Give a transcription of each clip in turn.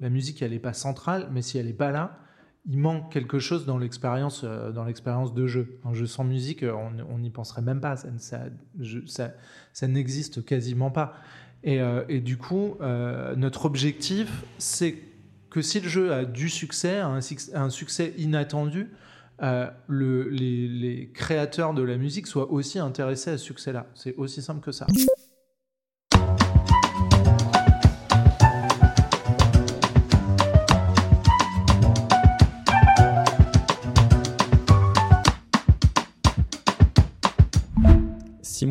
La musique, elle n'est pas centrale, mais si elle n'est pas là, il manque quelque chose dans l'expérience euh, dans l'expérience de jeu. Un jeu sans musique, euh, on n'y penserait même pas. Ça, n'existe quasiment pas. Et, euh, du coup, notre objectif, c'est que si le jeu a du succès, un, succès inattendu, le, les, les créateurs de la musique soient aussi intéressés à ce succès-là. C'est aussi simple que ça.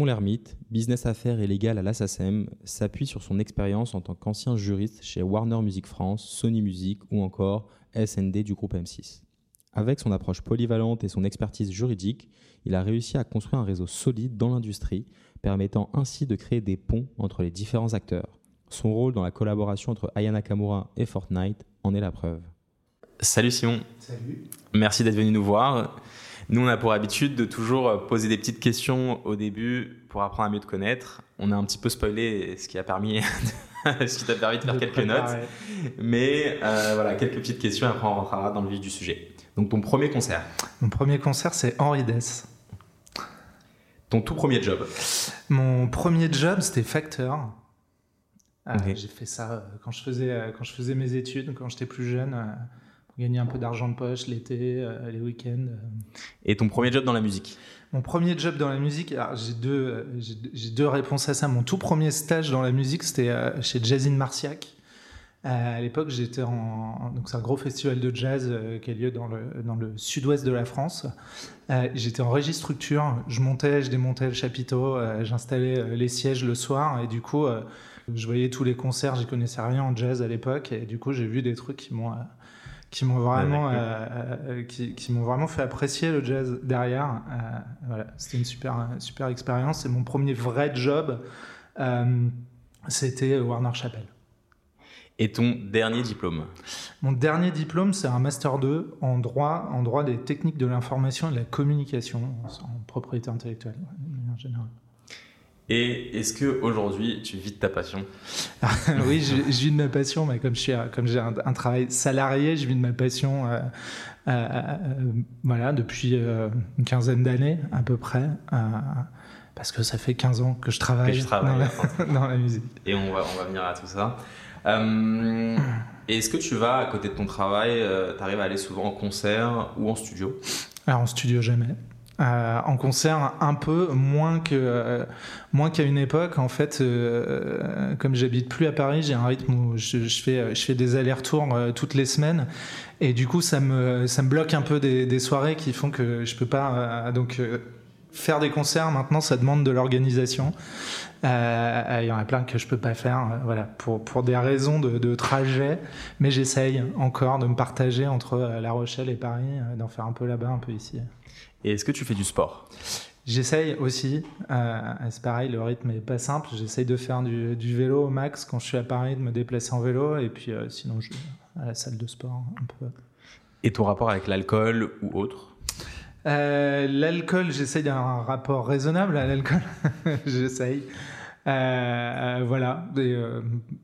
Lermite, business affaires et légal à l'ASSACEM, s'appuie sur son expérience en tant qu'ancien juriste chez Warner Music France, Sony Music ou encore SND du groupe M6. Avec son approche polyvalente et son expertise juridique, il a réussi à construire un réseau solide dans l'industrie, permettant ainsi de créer des ponts entre les différents acteurs. Son rôle dans la collaboration entre Ayana Nakamura et Fortnite en est la preuve. Salut Simon. Salut. Merci d'être venu nous voir. Nous, on a pour habitude de toujours poser des petites questions au début pour apprendre à mieux te connaître. On a un petit peu spoilé ce qui a permis, ce qui t'a permis de faire quelques notes. Mais euh, voilà, quelques petites questions, après on rentrera dans le vif du sujet. Donc, ton premier concert Mon premier concert, c'est Henri Dess. Ton tout premier job Mon premier job, c'était facteur. Ah, j'ai fait ça euh, quand je faisais, euh, quand je faisais mes études, quand j'étais plus jeune gagner un peu d'argent de poche l'été, euh, les week-ends. Et ton premier job dans la musique Mon premier job dans la musique, j'ai deux, j'ai deux réponses à ça. Mon tout premier stage dans la musique, c'était euh, chez Jazzine Marciac. Euh, à l'époque, j'étais en. Donc, c'est un gros festival de jazz qui a lieu dans le, dans le sud-ouest de la France. j'étais en régie structure. Je montais, je démontais le chapiteau, j'installais les sièges le soir. Et du coup, je voyais tous les concerts. J'y connaissais rien en jazz à l'époque. Et du coup, j'ai vu des trucs qui m'ont qui m'ont vraiment, euh, euh, qui, qui m'ont vraiment fait apprécier le jazz derrière. Euh, voilà, c'était une super, super expérience. Et mon premier vrai job, c'était Warner Chappell. Et ton dernier diplôme? Mon dernier diplôme, c'est un master 2 en droit, en droit des techniques de l'information et de la communication, en propriété intellectuelle, en général. Et est-ce que aujourd'hui tu vis de ta passion Oui, je, vis de ma passion, mais comme je comme j'ai un, travail salarié, je vis de ma passion. Euh, euh, euh, voilà, depuis une quinzaine d'années à peu près, parce que ça fait 15 ans que je travaille, dans, la, musique. Et on va, on va venir à tout ça. Est-ce que tu vas à côté de ton travail, tu arrives à aller souvent en concert ou en studio? Alors en studio jamais. Euh, en concert un peu moins que euh, moins qu'à une époque en fait euh, comme j'habite plus à Paris j'ai un rythme où je, fais je fais des allers-retours toutes les semaines. Et du coup ça me ça me bloque un peu des, des soirées qui font que je peux pas donc faire des concerts. Maintenant ça demande de l'organisation. Il y en a plein que je peux pas faire voilà pour pour des raisons de, de trajet. Mais j'essaye encore de me partager entre La Rochelle et Paris d'en faire un peu là-bas un peu ici et est-ce que tu fais du sport? J'essaye aussi. Euh, c'est pareil, le rythme est pas simple. J'essaye de faire du, vélo au max quand je suis à Paris, de me déplacer en vélo. Et puis euh, sinon, je vais à la salle de sport un peu. Et ton rapport avec l'alcool ou autre? Euh, L'alcool, j'essaye d'avoir un rapport raisonnable à l'alcool. j'essaye. voilà,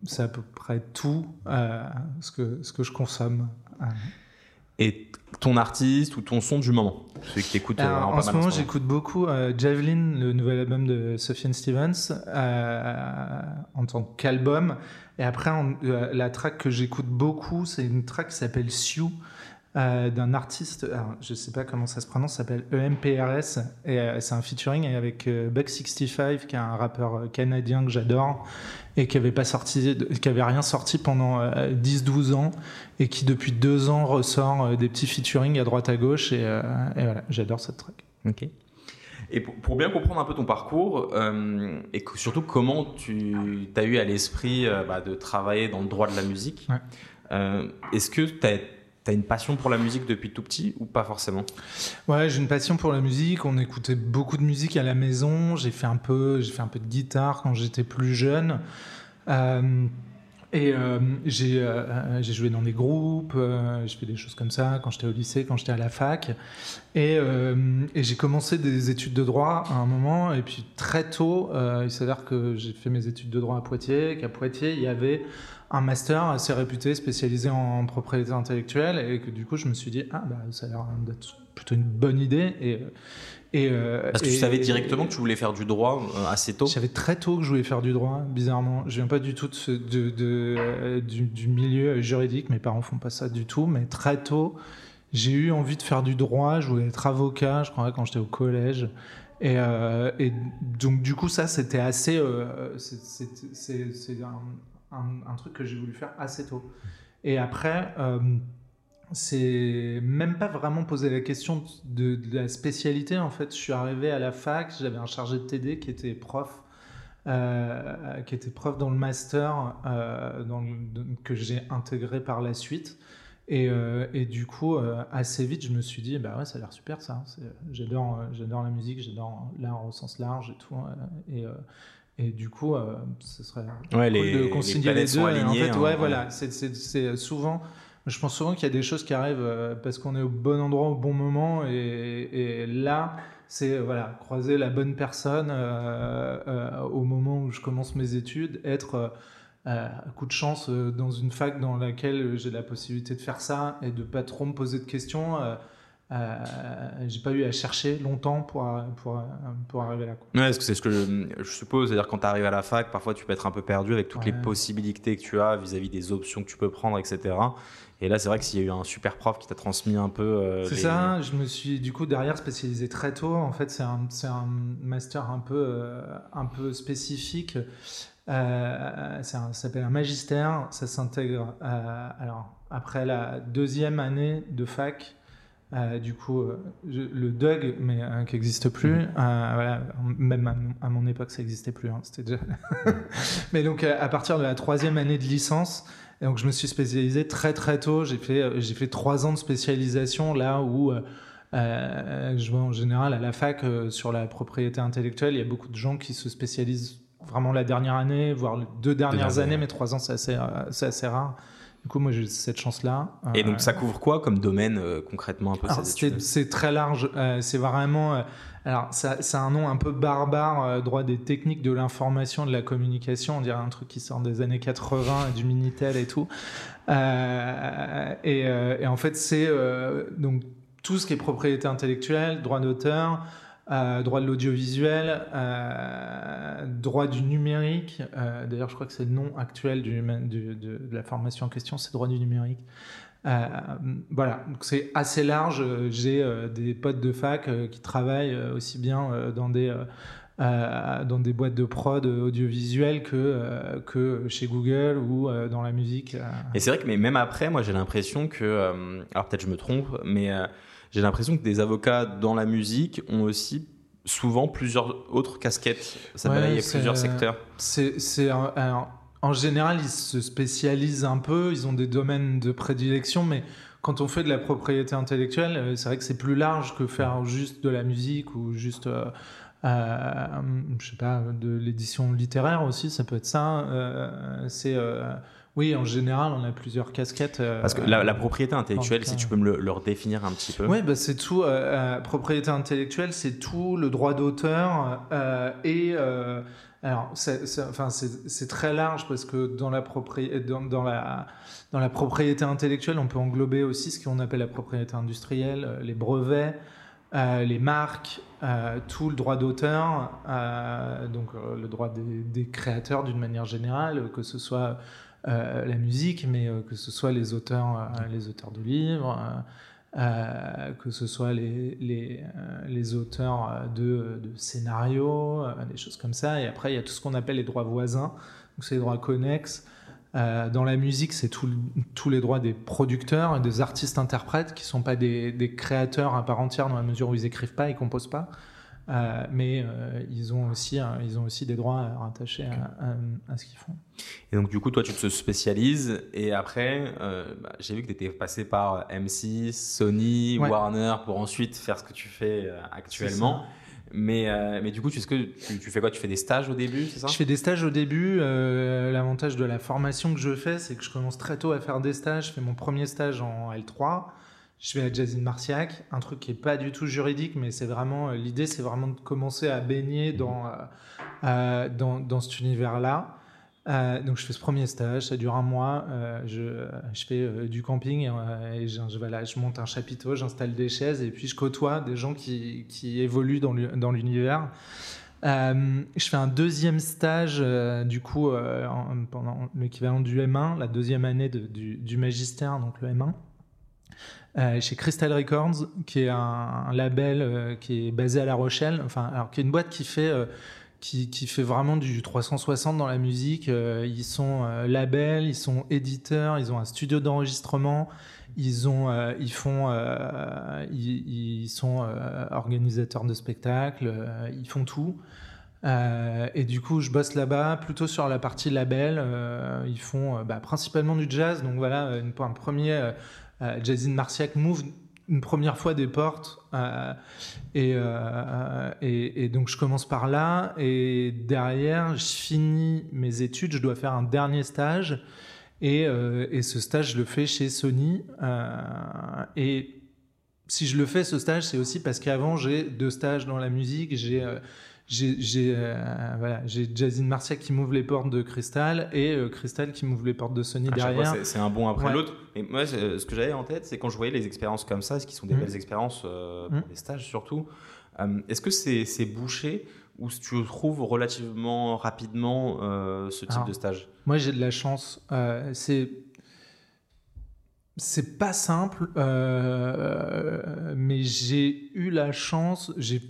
c'est à peu près tout ce, que, ce que je consomme. Et ton artiste ou ton son du moment Celui que écoutes euh, en, ce moment, j'écoute beaucoup euh, Javelin, le nouvel album de Sufjan Stevens, euh, en tant qu'album. Et après, la track que j'écoute beaucoup, c'est une track qui s'appelle Sioux. D'un artiste, je sais pas comment ça se prononce, s'appelle EMPRS, et c'est un featuring avec Buck65, qui est un rappeur canadien que j'adore, et qui avait pas sorti, qui avait rien sorti pendant 10-12 euh, ans et qui depuis deux ans ressort euh, des petits featuring à droite à gauche et, euh, voilà, j'adore cette track. Ok. Et pour, bien comprendre un peu ton parcours et surtout comment tu as eu à l'esprit bah, de travailler dans le droit de la musique, est-ce que tu as T'as une passion pour la musique depuis tout petit ou pas forcément? Ouais, j'ai une passion pour la musique. On écoutait beaucoup de musique à la maison. J'ai fait un peu, j'ai fait un peu de guitare quand j'étais plus jeune. Euh, et euh, j'ai euh, j'ai joué dans des groupes, j'ai fait des choses comme ça quand j'étais au lycée, quand j'étais à la fac. Et j'ai commencé des études de droit à un moment. Et puis très tôt, il s'avère que j'ai fait mes études de droit à Poitiers, qu'à Poitiers, il y avait un master assez réputé, spécialisé en propriété intellectuelle, et que du coup, je me suis dit, ah, bah, ça a l'air d'être plutôt une bonne idée. Et, et, euh, Parce que tu savais directement que tu voulais faire du droit euh, assez tôt Je savais très tôt que je voulais faire du droit, bizarrement. Je viens pas du tout de, de, de euh, du, du, milieu juridique, mes parents font pas ça du tout, mais très tôt, j'ai eu envie de faire du droit, je voulais être avocat, je crois, quand j'étais au collège. Et, euh, et, donc, du coup, ça, c'était assez. Euh, c'est un, un, truc que j'ai voulu faire assez tôt. Et après, euh, c'est même pas vraiment posé la question de, la spécialité. En fait, je suis arrivé à la fac, j'avais un chargé de TD qui était prof. Euh, qui était prof dans le master euh, dans que j'ai intégré par la suite. Et, et, du coup, assez vite, je me suis dit, bah ouais, ça a l'air super ça. J'adore, j'adore la musique, j'adore l'art au sens large et tout. et, et du coup, euh, ce serait ouais, cool les, de concilier les, deux. en fait, ouais, voilà, c'est souvent. Je pense souvent qu'il y a des choses qui arrivent euh, parce qu'on est au bon endroit au bon moment et, et là, c'est voilà croiser la bonne personne euh, au moment où je commence mes études, être à coup de chance dans une fac dans laquelle j'ai la possibilité de faire ça et de pas trop me poser de questions. Euh, j'ai pas eu à chercher longtemps pour, pour, pour arriver là. Quoi. Ouais, parce que c'est ce que je, suppose, c'est-à-dire quand tu arrives à la fac, parfois tu peux être un peu perdu avec toutes les possibilités que tu as vis-à-vis des options que tu peux prendre, etc. Et là, c'est vrai que s'il y a eu un super prof qui t'a transmis un peu. Euh, c'est ça, je me suis du coup derrière spécialisé très tôt. En fait, c'est un, un, master un peu, euh, un peu spécifique. Euh, ça s'appelle un magistère. Ça s'intègre alors après la deuxième année de fac. Euh, du coup, euh, le DUG, mais euh, qui n'existe plus, mhm. voilà, même à, mon époque, ça n'existait plus. Hein, c'était déjà. mais donc, à partir de la troisième année de licence, donc je me suis spécialisé très très tôt. J'ai fait j'ai fait trois ans de spécialisation là où je vois en général à la fac sur la propriété intellectuelle, il y a beaucoup de gens qui se spécialisent vraiment la dernière année, voire les deux dernières années, mais trois ans c'est assez, assez rare. Du coup, moi, j'ai cette chance-là. Et donc, ça couvre quoi comme domaine euh, concrètement un peu C'est très large. Euh, c'est vraiment. Euh, alors, c'est un nom un peu barbare, droit des techniques de l'information, de la communication. On dirait un truc qui sort des années 80, du Minitel et tout. Et, et, en fait, c'est donc tout ce qui est propriété intellectuelle, droit d'auteur, euh, droit de l'audiovisuel, euh, droit du numérique. Euh, d'ailleurs, je crois que c'est le nom actuel de, la formation en question, c'est droit du numérique. voilà, c'est assez large. J'ai des potes de fac qui travaillent aussi bien dans des boîtes de prod audiovisuelles que, que chez Google ou dans la musique. Et c'est vrai que mais même après, moi j'ai l'impression que, alors peut-être je me trompe, mais j'ai l'impression que des avocats dans la musique ont aussi souvent plusieurs autres casquettes. Ça ouais, il y a plusieurs secteurs. C'est en général, ils se spécialisent un peu, ils ont des domaines de prédilection, mais quand on fait de la propriété intellectuelle, euh, c'est vrai que c'est plus large que faire juste de la musique ou juste, euh, euh, je sais pas, de l'édition littéraire aussi, ça peut être ça. Euh, c'est oui, en général, on a plusieurs casquettes. Euh, Parce que la, propriété intellectuelle, si tu peux me le, redéfinir un petit peu. Oui, bah, c'est tout. Euh, euh, propriété intellectuelle, c'est tout le droit d'auteur et alors, c'est très large parce que dans la, dans, dans, la, dans la propriété intellectuelle, on peut englober aussi ce qu'on appelle la propriété industrielle, les brevets, les marques, tout le droit d'auteur, donc le droit des, des créateurs d'une manière générale, que ce soit euh, la musique, mais euh, que ce soit les auteurs, euh, les auteurs de livres, que ce soit les, les, auteurs de, de scénarios, des choses comme ça. Et après, il y a tout ce qu'on appelle les droits voisins, donc c'est les droits connexes. dans la musique, c'est tous les droits des producteurs et des artistes-interprètes qui ne sont pas des, des, créateurs à part entière dans la mesure où ils écrivent pas, ils composent pas. Euh, mais euh, ils, ont aussi, ils ont aussi des droits rattachés à, ce qu'ils font. Et donc, du coup, toi, tu te spécialises. Et après, euh, bah, j'ai vu que tu étais passé par M6, Sony, Warner pour ensuite faire ce que tu fais actuellement. Mais, mais du coup, tu, que tu, tu, fais quoi? Tu fais des stages au début, c'est ça? Je fais des stages au début. L'avantage de la formation que je fais, c'est que je commence très tôt à faire des stages. Je fais mon premier stage en L3 je vais à Jazine Marciac, un truc qui est pas du tout juridique, mais c'est vraiment euh, l'idée, c'est vraiment de commencer à baigner dans euh, euh, dans, dans, cet univers-là. donc je fais ce premier stage, ça dure un mois. je, je, fais du camping et, je, voilà, je monte un chapiteau, j'installe des chaises et puis je côtoie des gens qui, qui évoluent dans l'univers. Euh, je fais un deuxième stage, euh, du coup, euh, pendant l'équivalent du M1, la deuxième année du, magistère, donc le M1, chez Crystal Records, qui est un, label qui est basé à La Rochelle, enfin, alors qui est une boîte qui fait. Qui, qui, fait vraiment du 360 dans la musique. ils sont label, ils sont éditeurs, ils ont un studio d'enregistrement, ils ils font, ils, sont organisateurs de spectacles, ils font tout. Euh, et du coup, je bosse là-bas plutôt sur la partie label. Euh, ils font euh, bah, principalement du jazz. Donc voilà, un premier Jazz in Marciac Move une première fois des portes. Et, et, et, donc je commence par là. Et derrière, je finis mes études. Je dois faire un dernier stage. Et, et ce stage, je le fais chez Sony. et si je le fais, ce stage, c'est aussi parce qu'avant, j'ai deux stages dans la musique. J'ai j'ai euh, voilà, Jazine Marcia qui m'ouvre les portes de Crystal et euh, Crystal qui m'ouvre les portes de Sony derrière. C'est un bon après l'autre. Mais moi, ce que j'avais en tête, c'est quand je voyais les expériences comme ça, ce qui sont des mm. belles expériences euh, pour mm. les stages surtout. Est-ce que c'est bouché ou tu trouves relativement rapidement ce type de stage? Moi, j'ai de la chance. c'est c'est pas simple, euh, mais j'ai eu la chance. J'ai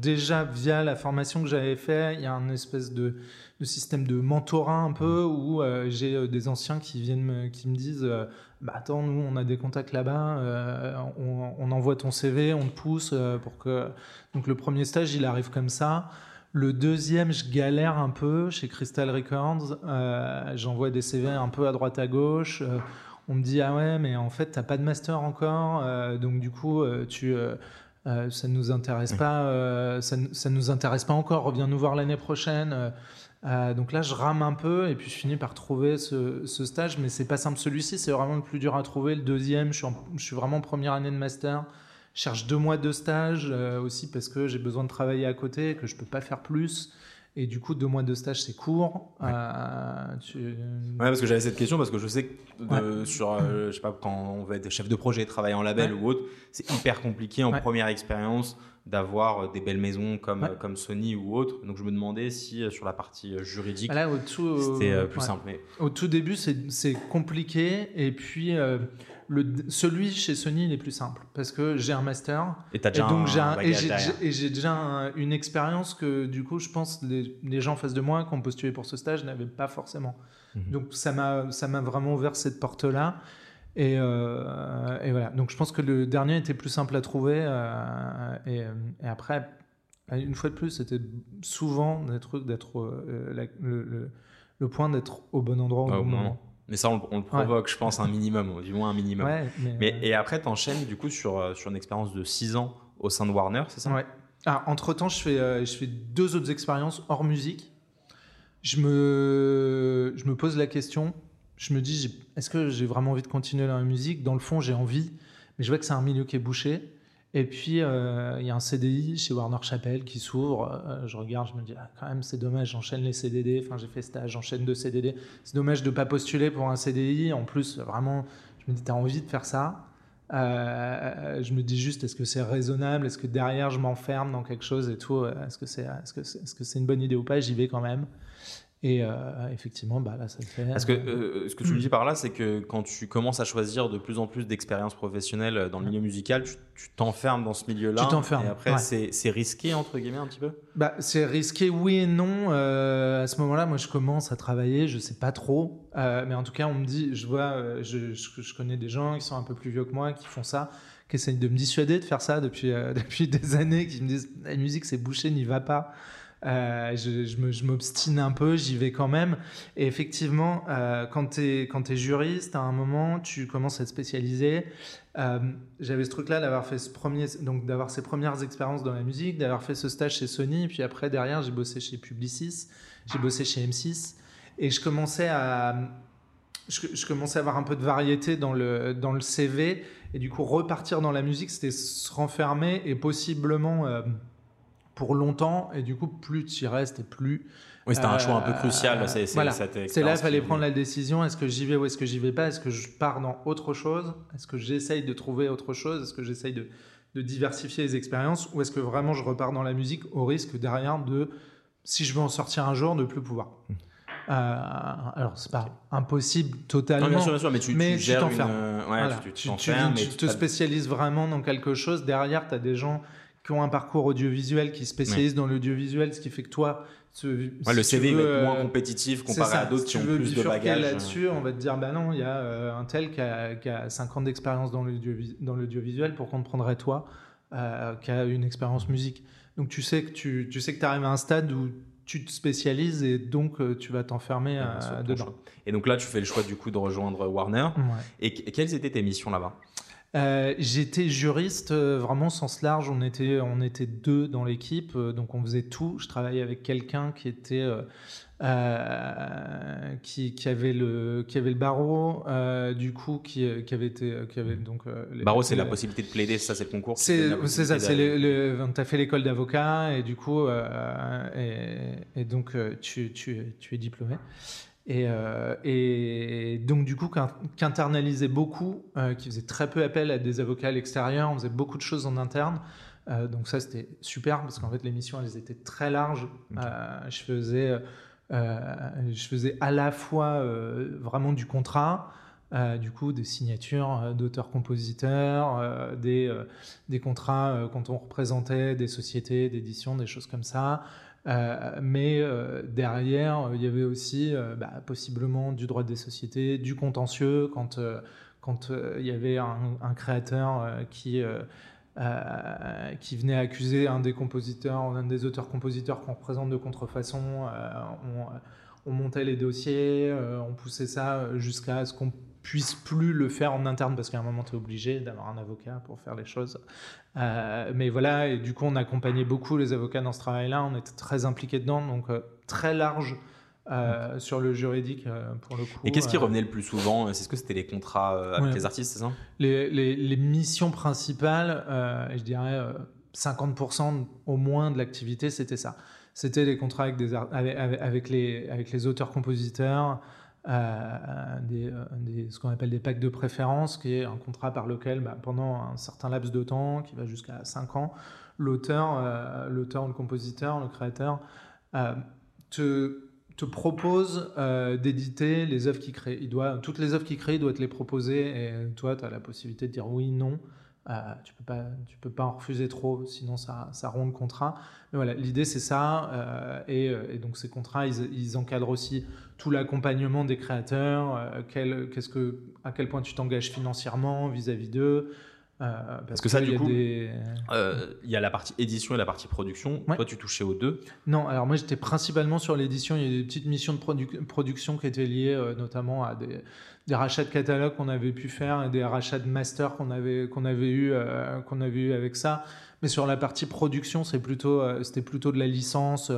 déjà via la formation que j'avais fait, il y a un espèce de, système de mentorat un peu où euh, j'ai euh, des anciens qui viennent me, qui me disent bah attends nous on a des contacts là-bas, on, envoie ton CV, on te pousse pour que donc le premier stage il arrive comme ça. Le deuxième, je galère un peu chez Crystal Records. J'envoie des CV un peu à droite à gauche on me dit ah ouais mais en fait t'as pas de master encore euh, donc du coup euh, tu euh, ça nous intéresse pas ça, ça, nous intéresse pas encore reviens nous voir l'année prochaine donc là je rame un peu et puis je finis par trouver ce, stage mais c'est pas simple. Celui-ci c'est vraiment le plus dur à trouver. Le deuxième je suis, je suis vraiment première année de master. Je cherche deux mois de stage aussi parce que j'ai besoin de travailler à côté que je peux pas faire plus et du coup, deux mois de stage, c'est court. Ouais. Euh, parce que j'avais cette question parce que je sais que sur, euh, je sais pas, quand on veut être chef de projet, travailler en label ou autre, c'est hyper compliqué en première expérience d'avoir euh, des belles maisons comme, comme Sony ou autre. Donc je me demandais si sur la partie juridique, c'était plus simple. Mais... Au tout début, c'est compliqué. Et puis, celui chez Sony, il est plus simple parce que j'ai un master. Et, as déjà donc j'ai déjà une expérience que du coup, je pense les, les gens en face de moi qui ont postulé pour ce stage n'avaient pas forcément. Mhm. Donc ça m'a ça m'a vraiment ouvert cette porte là. Et, euh, et, voilà. Donc je pense que le dernier était plus simple à trouver. Euh, et, et, après, une fois de plus, c'était souvent d'être d'être euh, le, le, point d'être au bon endroit au bon moment. Mais ça, on, le provoque, je pense, un minimum, du moins un minimum. mais, euh, et après, tu enchaînes du coup sur, euh, sur une expérience de 6 ans au sein de Warner, c'est ça? Ouais. Ah, entre-temps, je fais, euh, je fais deux autres expériences hors musique. Je me, je me pose la question, je me dis, est-ce que j'ai vraiment envie de continuer dans la musique? Dans le fond, j'ai envie, mais je vois que c'est un milieu qui est bouché. Et puis, euh, il y a un CDI chez Warner Chappell qui s'ouvre. Euh, je regarde, je me dis, ah, quand même, c'est dommage, j'enchaîne les CDD. Enfin, j'ai fait stage, j'enchaîne deux CDD. C'est dommage de ne pas postuler pour un CDI. En plus, vraiment, je me dis, tu as envie de faire ça. Euh, je me dis juste, est-ce que c'est raisonnable? Est-ce que derrière, je m'enferme dans quelque chose et tout? Est-ce que c'est est -ce c'est -ce c'est une bonne idée ou pas? J'y vais quand même. Et euh, effectivement, bah, là, ça fait. Parce que euh, euh, ce que tu me dis par là, c'est que quand tu commences à choisir de plus en plus d'expériences professionnelles dans le milieu musical, tu t'enfermes dans ce milieu-là. Tu t'enfermes. Et après, c'est risqué, entre guillemets, un petit peu? Bah, C'est risqué, oui et non. à ce moment-là, moi, je commence à travailler, je sais pas trop. mais en tout cas, on me dit, je vois, je, je, connais des gens qui sont un peu plus vieux que moi, qui font ça, qui essayent de me dissuader de faire ça depuis, depuis des années, qui me disent, la musique, c'est bouché, n'y va pas. Euh, je, m'obstine un peu, j'y vais quand même. Et effectivement, euh, quand tu es, juriste, à un moment, tu commences à te spécialiser. Euh, j'avais ce truc-là d'avoir fait donc d'avoir ces premières expériences dans la musique, d'avoir fait ce stage chez Sony, puis après derrière j'ai bossé chez Publicis, j'ai bossé chez M6, et je commençais à, je, commençais à avoir un peu de variété dans le dans le CV, et du coup repartir dans la musique, c'était se renfermer et possiblement pour longtemps et du coup plus tu y restes et plus Oui, c'était un choix un peu crucial. C'est voilà. C'est là, il fallait prendre la décision est-ce que j'y vais ou est-ce que j'y vais pas? Est-ce que je pars dans autre chose? Est-ce que j'essaye de trouver autre chose? Est-ce que j'essaye de, de, diversifier les expériences? Ou est-ce que vraiment je repars dans la musique au risque derrière de, si je veux en sortir un jour, de plus pouvoir? Mmh. Euh, alors, c'est pas impossible totalement. Non, bien sûr, bien sûr, mais tu, mais tu, tu t'enfermes. Ouais, tu, tu, tu, te spécialises vraiment dans quelque chose. Derrière, tu as des gens qui ont un parcours audiovisuel, qui spécialisent dans l'audiovisuel, ce qui fait que toi, le CV va être moins euh, compétitif comparé à d'autres qui ont plus de bagages. là-dessus, on va te dire, bah non, il y a euh, un tel qui a, qui a 5 ans d'expérience dans l'audiovisuel, pourquoi on te prendrait toi, euh, qui a une expérience musique Donc tu sais que tu, tu sais que tu arrives à un stade où tu te spécialises et donc tu vas t'enfermer dedans. Et donc là, tu fais le choix du coup de rejoindre Warner. Et, et quelles étaient tes missions là-bas? Euh, j'étais juriste euh, vraiment sens large. On était, on était deux dans l'équipe, euh, donc on faisait tout. Je travaillais avec quelqu'un qui était qui, qui, avait le qui avait le barreau, du coup qui, qui, avait été qui avait donc. barreau, c'est la possibilité de plaider, ça c'est le concours. C'est ça, c'est tu as fait l'école d'avocat et du coup et, et, donc tu, tu, tu es diplômé. Euh, et, donc, du coup, qu'internalisait beaucoup, euh, qui faisait très peu appel à des avocats à l'extérieur, on faisait beaucoup de choses en interne. Euh, donc, ça, c'était super parce qu'en fait, les missions, elles étaient très larges. je, faisais, je faisais à la fois vraiment du contrat. du coup, des signatures d'auteurs-compositeurs, des, des contrats quand on représentait des sociétés d'édition, des choses comme ça, euh, mais euh, derrière, il y avait aussi euh, bah, possiblement du droit des sociétés, du contentieux, quand, quand il y avait un, créateur qui, qui venait accuser un des compositeurs, un des auteurs-compositeurs qu'on représente de contrefaçon. On, on, montait les dossiers, on poussait ça jusqu'à ce qu'on puisse plus le faire en interne parce qu'à un moment tu es obligé d'avoir un avocat pour faire les choses. Euh, mais voilà, et du coup on accompagnait beaucoup les avocats dans ce travail-là, on était très impliqués dedans, donc euh, très large euh, sur le juridique pour le coup. Et qu'est-ce qui revenait le plus souvent C'est ce que c'était les contrats avec les artistes, c'est ça? Les, les, les, missions principales, je dirais 50% au moins de l'activité, c'était ça. C'était les contrats avec, des, avec, avec, les, avec les auteurs-compositeurs, euh, euh, ce qu'on appelle des packs de préférence, qui est un contrat par lequel, bah, pendant un certain laps de temps, qui va jusqu'à 5 ans, l'auteur, euh, l'auteur, le compositeur, le créateur, te, te propose d'éditer les œuvres qu'il crée. Il doit, toutes les œuvres qu'il crée, il doit te les proposer, et toi, tu as la possibilité de dire oui, non. Tu peux pas, tu peux pas en refuser trop, sinon ça, ça rompt le contrat. Mais voilà, l'idée c'est ça, et, et, donc ces contrats, ils, encadrent aussi tout l'accompagnement des créateurs, euh, quel, qu'est-ce que, à quel point tu t'engages financièrement vis-à-vis d'eux. Euh, parce, que ça, du coup, euh, il y a la partie édition et la partie production. Toi, tu touchais aux deux Non, alors moi, j'étais principalement sur l'édition. Il y a des petites missions de production qui étaient liées notamment à des, des, rachats de catalogues qu'on avait pu faire et des rachats de masters qu'on avait, qu'on avait, eu, qu'on avait eu avec ça. Mais sur la partie production, c'est plutôt, c'était plutôt de la licence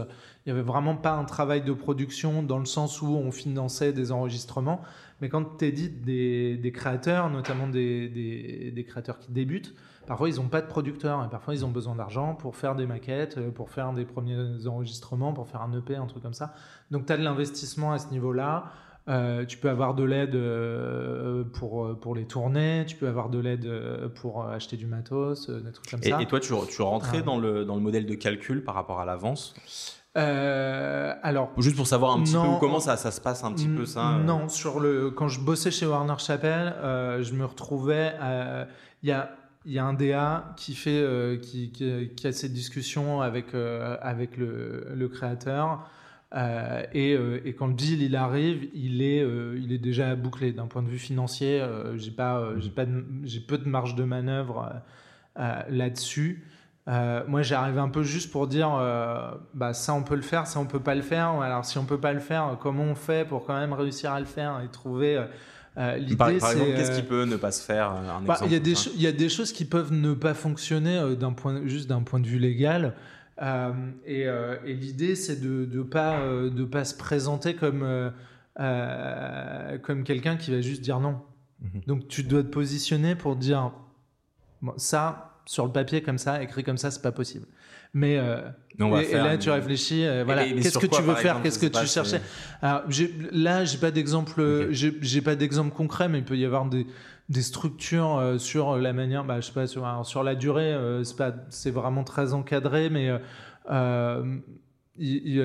il n'y avait vraiment pas un travail de production dans le sens où on finançait des enregistrements. Mais quand tu édites des, des, créateurs, notamment des, des, créateurs qui débutent, parfois ils n'ont pas de producteur et parfois ils ont besoin d'argent pour faire des maquettes, euh, pour faire des premiers enregistrements, pour faire un EP, un truc comme ça. Donc tu as de l'investissement à ce niveau-là. Euh, tu peux avoir de l'aide euh, pour, pour les tournées, tu peux avoir de l'aide pour acheter du matos, des trucs comme ça. Et toi, tu, tu rentrais dans, le, dans le modèle de calcul par rapport à l'avance? Euh, alors, juste pour savoir un petit peu comment ça, ça se passe un petit peu ça. Euh. Non, sur le quand je bossais chez Warner Chappell, euh, je me retrouvais. Il y a il y a un DA qui fait qui, qui, a cette discussion avec avec le, le créateur. et, et, quand le deal il arrive, il est, il est déjà bouclé d'un point de vue financier. j'ai pas, j'ai pas, j'ai peu de marge de manœuvre là-dessus. Euh, moi, j'arrive un peu juste pour dire, euh, bah, ça on peut le faire, ça on peut pas le faire. Alors si on peut pas le faire, comment on fait pour quand même réussir à le faire et trouver euh, l'idée Par, par exemple, qu'est-ce qui peut ne pas se faire bah, Il y, a des il y a des choses qui peuvent ne pas fonctionner d'un point, juste d'un point de vue légal. et, et l'idée, c'est de ne pas, de pas se présenter comme, comme quelqu'un qui va juste dire non. Mhm. Donc tu dois te positionner pour dire, bon, ça, sur le papier comme ça, écrit comme ça, c'est pas possible. Mais euh, et, là, une- tu réfléchis, euh, voilà, qu'est-ce que quoi, tu veux faire, qu'est-ce que tu cherchais? c'est- Alors, là, j'ai pas d'exemple, euh, j'ai pas d'exemple concret, mais il peut y avoir des, des structures euh, sur la manière, bah, je sais pas, sur, alors, sur la durée, euh, c'est pas, c'est vraiment très encadré, mais euh, euh, il- il,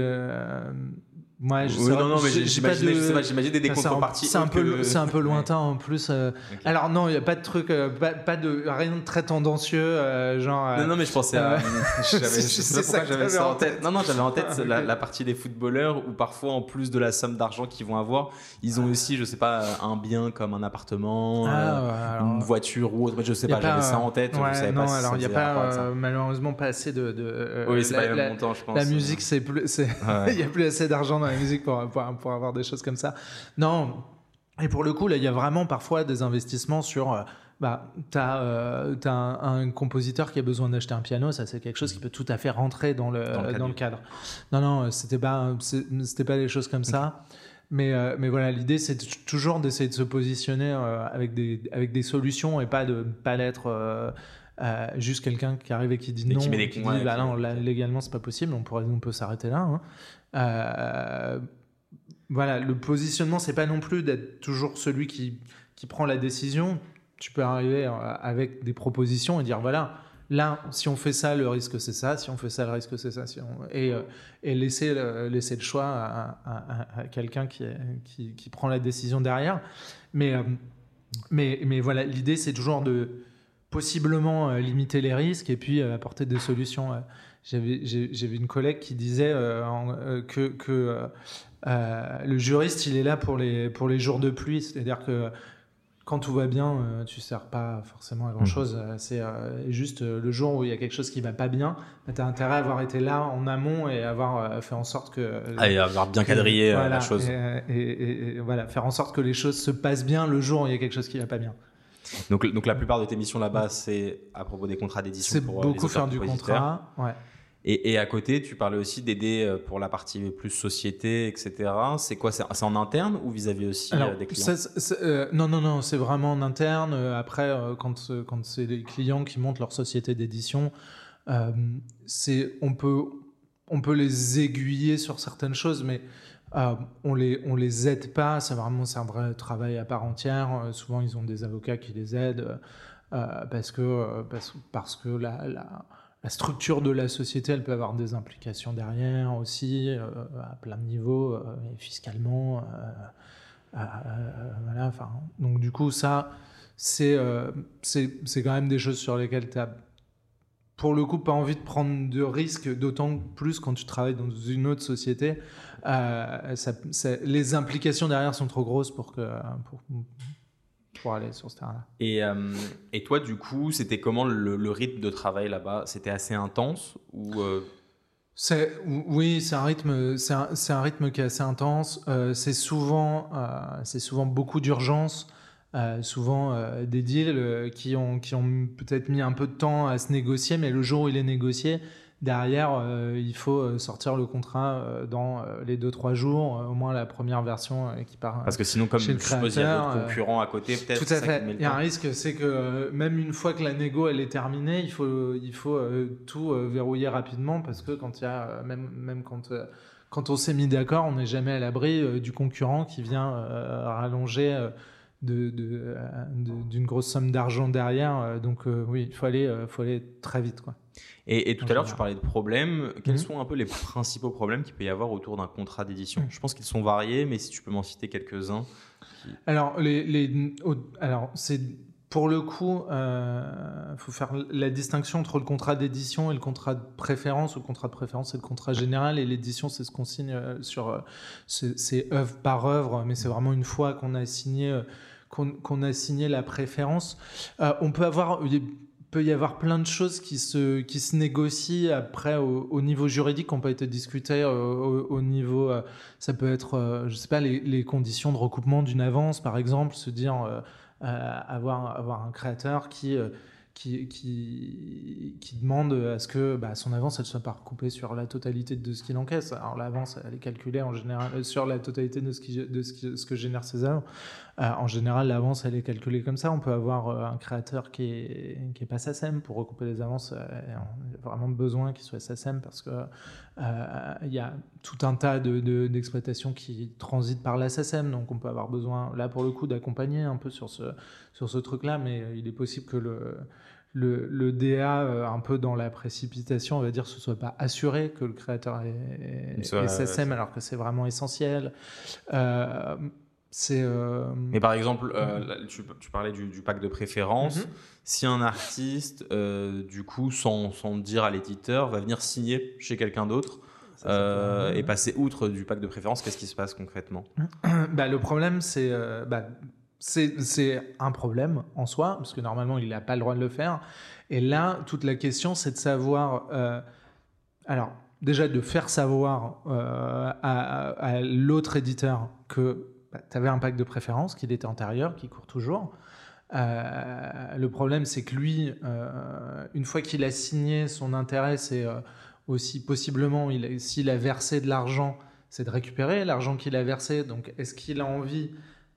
ouais, je Oui, sais non, non, mais de- j'imaginais des un- contreparties. C'est un, peu, c'est un peu lointain en plus. euh. Alors non, il n'y a pas de truc, euh, pas, pas de rien de très tendancieux, euh, genre. Non, non, mais je pensais à. je sais pas ça pourquoi que j'avais ça en tête. Non, non, j'avais en tête Ah, la, partie des footballeurs où parfois, en plus de la somme d'argent qu'ils vont avoir, ils ont aussi, je sais pas, un bien comme un appartement, Ah, alors, une voiture ou autre. Je sais pas, j'avais ça en tête. ouais, non, pas alors il n'y a pas malheureusement pas assez de. Oui, c'est pas le montant, je pense. la musique, c'est plus, il y a plus assez d'argent dans la musique pour, pour, pour avoir des choses comme ça. Non. Et pour le coup, là, il y a vraiment parfois des investissements sur. euh, bah, t'as euh, t'as un, un compositeur qui a besoin d'acheter un piano, ça c'est quelque chose qui peut tout à fait rentrer dans le, Dans le cadre dans le du- cadre. Non, non, c'était pas, c'était pas des choses comme ça. Mais, euh, mais voilà, l'idée c'est toujours d'essayer de se positionner euh, avec, des, avec des solutions et pas de pas euh, euh, juste quelqu'un qui arrive et qui dit Et non, qui met des et qui cons, ouais, dit bah non, là, légalement c'est pas possible, on, pourrait, on peut s'arrêter là. hein. Euh, voilà, le positionnement c'est pas non plus d'être toujours celui qui, qui prend la décision. Tu peux arriver euh, avec des propositions et dire voilà, là, si on fait ça, le risque c'est ça, si on fait ça, le risque c'est ça. Et, euh, et laisser, le, laisser le choix à, quelqu'un qui, qui, qui prend la décision derrière. Mais, mais, mais voilà, l'idée c'est toujours de possiblement limiter les risques et puis apporter des solutions. J'avais une collègue qui disait euh, euh, que, que euh, le juriste, il est là pour les, pour les jours de pluie. C'est-à-dire que quand tout va bien, euh, tu ne sers pas forcément à grand-chose. Euh, C'est juste le jour où il y a quelque chose qui va pas bien, tu as intérêt à avoir été là en amont et avoir fait en sorte que... Ah, et avoir bien quadrillé Voilà, la chose. Et, et- et- et voilà, faire en sorte que les choses se passent bien le jour où il y a quelque chose qui va pas bien. Donc, donc la plupart de tes missions là-bas, c'est à propos des contrats d'édition. C'est beaucoup faire du contrat. Ouais. Et, et à côté, tu parlais aussi d'aider euh, pour la partie plus société, etc. C'est quoi C'est en interne ou vis-à-vis aussi Alors, euh, des clients? euh, non, non, non, c'est vraiment en interne. Après, quand, quand c'est les clients qui montent leur société d'édition, euh, on, peut, on peut les aiguiller sur certaines choses, mais euh, on les, on les aide pas. C'est vraiment c'est un vrai travail à part entière. Souvent, ils ont des avocats qui les aident parce que, parce, parce que la, la, la structure de la société, elle peut avoir des implications derrière aussi, euh, à plein de niveaux, euh, et fiscalement. euh, voilà, enfin, donc du coup, ça, c'est c'est quand même des choses sur lesquelles tu as, pour le coup, pas envie de prendre de risques, d'autant plus quand tu travailles dans une autre société. Les implications derrière sont trop grosses pour, que, pour aller sur ce terrain-là. Et, euh, et toi, du coup, c'était comment le, le rythme de travail là-bas? C'était assez intense ou euh, C'est oui, c'est un rythme, c'est un, c'est un rythme qui est assez intense. Euh, c'est souvent, euh, c'est souvent beaucoup d'urgence, euh, souvent euh, des deals euh, qui ont qui ont peut-être mis un peu de temps à se négocier, mais le jour où il est négocié, derrière, euh, il faut euh, sortir le contrat euh, dans les deux trois jours, au moins la première version qui part. Parce que sinon, comme Chez le suppose, il y a créateur, d'autres concurrents à côté, peut-être. Tout à fait. Il y a un risque, c'est que même une fois que la négo elle est terminée, il faut, il faut tout verrouiller rapidement parce que quand il y a, même, même quand, quand on s'est mis d'accord, on n'est jamais à l'abri euh, du concurrent qui vient euh, rallonger euh, de- de, de- d'une grosse somme d'argent derrière. Donc oui, il faut aller, faut aller très vite. Quoi. Et, et tout En à l'heure, tu parlais de problèmes. Quels Mhm. sont un peu les principaux problèmes qu'il peut y avoir autour d'un contrat d'édition? Je pense qu'ils sont variés, mais si tu peux m'en citer quelques-uns. Alors, les, les- au- alors c'est pour le coup, il faut faire la distinction entre le contrat d'édition et le contrat de préférence. Le contrat de préférence, c'est le contrat général et l'édition, c'est ce qu'on signe euh, sur, euh, c'est œuvre par œuvre, mais c'est vraiment une fois qu'on a signé, euh, qu'on a signé la préférence. Euh, on peut avoir peut y avoir plein de choses qui se, qui se négocient après au, au niveau juridique, qui n'ont pas été discutées euh, au, au niveau, euh, ça peut être, euh, je sais pas, les, conditions de recoupement d'une avance, par exemple, se dire, avoir, avoir un créateur qui, qui, qui, qui, demande à ce que bah, son avance elle soit pas recoupée sur la totalité de ce qu'il encaisse. Alors l'avance elle est calculée en général euh, sur la totalité de ce, qui, de ce, que génère ses œuvres. Euh, en général l'avance elle est calculée comme ça. On peut avoir euh, un créateur qui est, qui est pas SACEM pour recouper les avances. On a vraiment besoin qu'il soit SACEM parce que il y a tout un tas d'exploitations de, qui transitent par la SACEM. Donc on peut avoir besoin là pour le coup d'accompagner un peu sur ce, sur ce truc là. Mais il est possible que le le, le, DA euh, un peu dans la précipitation, on va dire, ce soit pas assuré que le créateur est, SSM alors que c'est vraiment essentiel. Euh, c'est. Euh, Mais par exemple, euh, tu, tu, parlais du, du, pack de préférence. Mm-hmm. Si un artiste, du coup, sans, sans dire à l'éditeur, va venir signer chez quelqu'un d'autre. et passer outre du pack de préférence, qu'est-ce qui se passe concrètement? Bah, Le problème, c'est bah, c'est un problème en soi, parce que normalement, il n'a pas le droit de le faire. Et là, toute la question, c'est de savoir. Euh, alors, déjà, de faire savoir euh, à, l'autre éditeur que bah, tu avais un pack de préférence, qu'il était antérieur, qui court toujours. Euh, le problème, c'est que lui, une fois qu'il a signé son intérêt, c'est aussi possiblement, s'il a versé de l'argent, c'est de récupérer l'argent qu'il a versé. Donc, est-ce qu'il a envie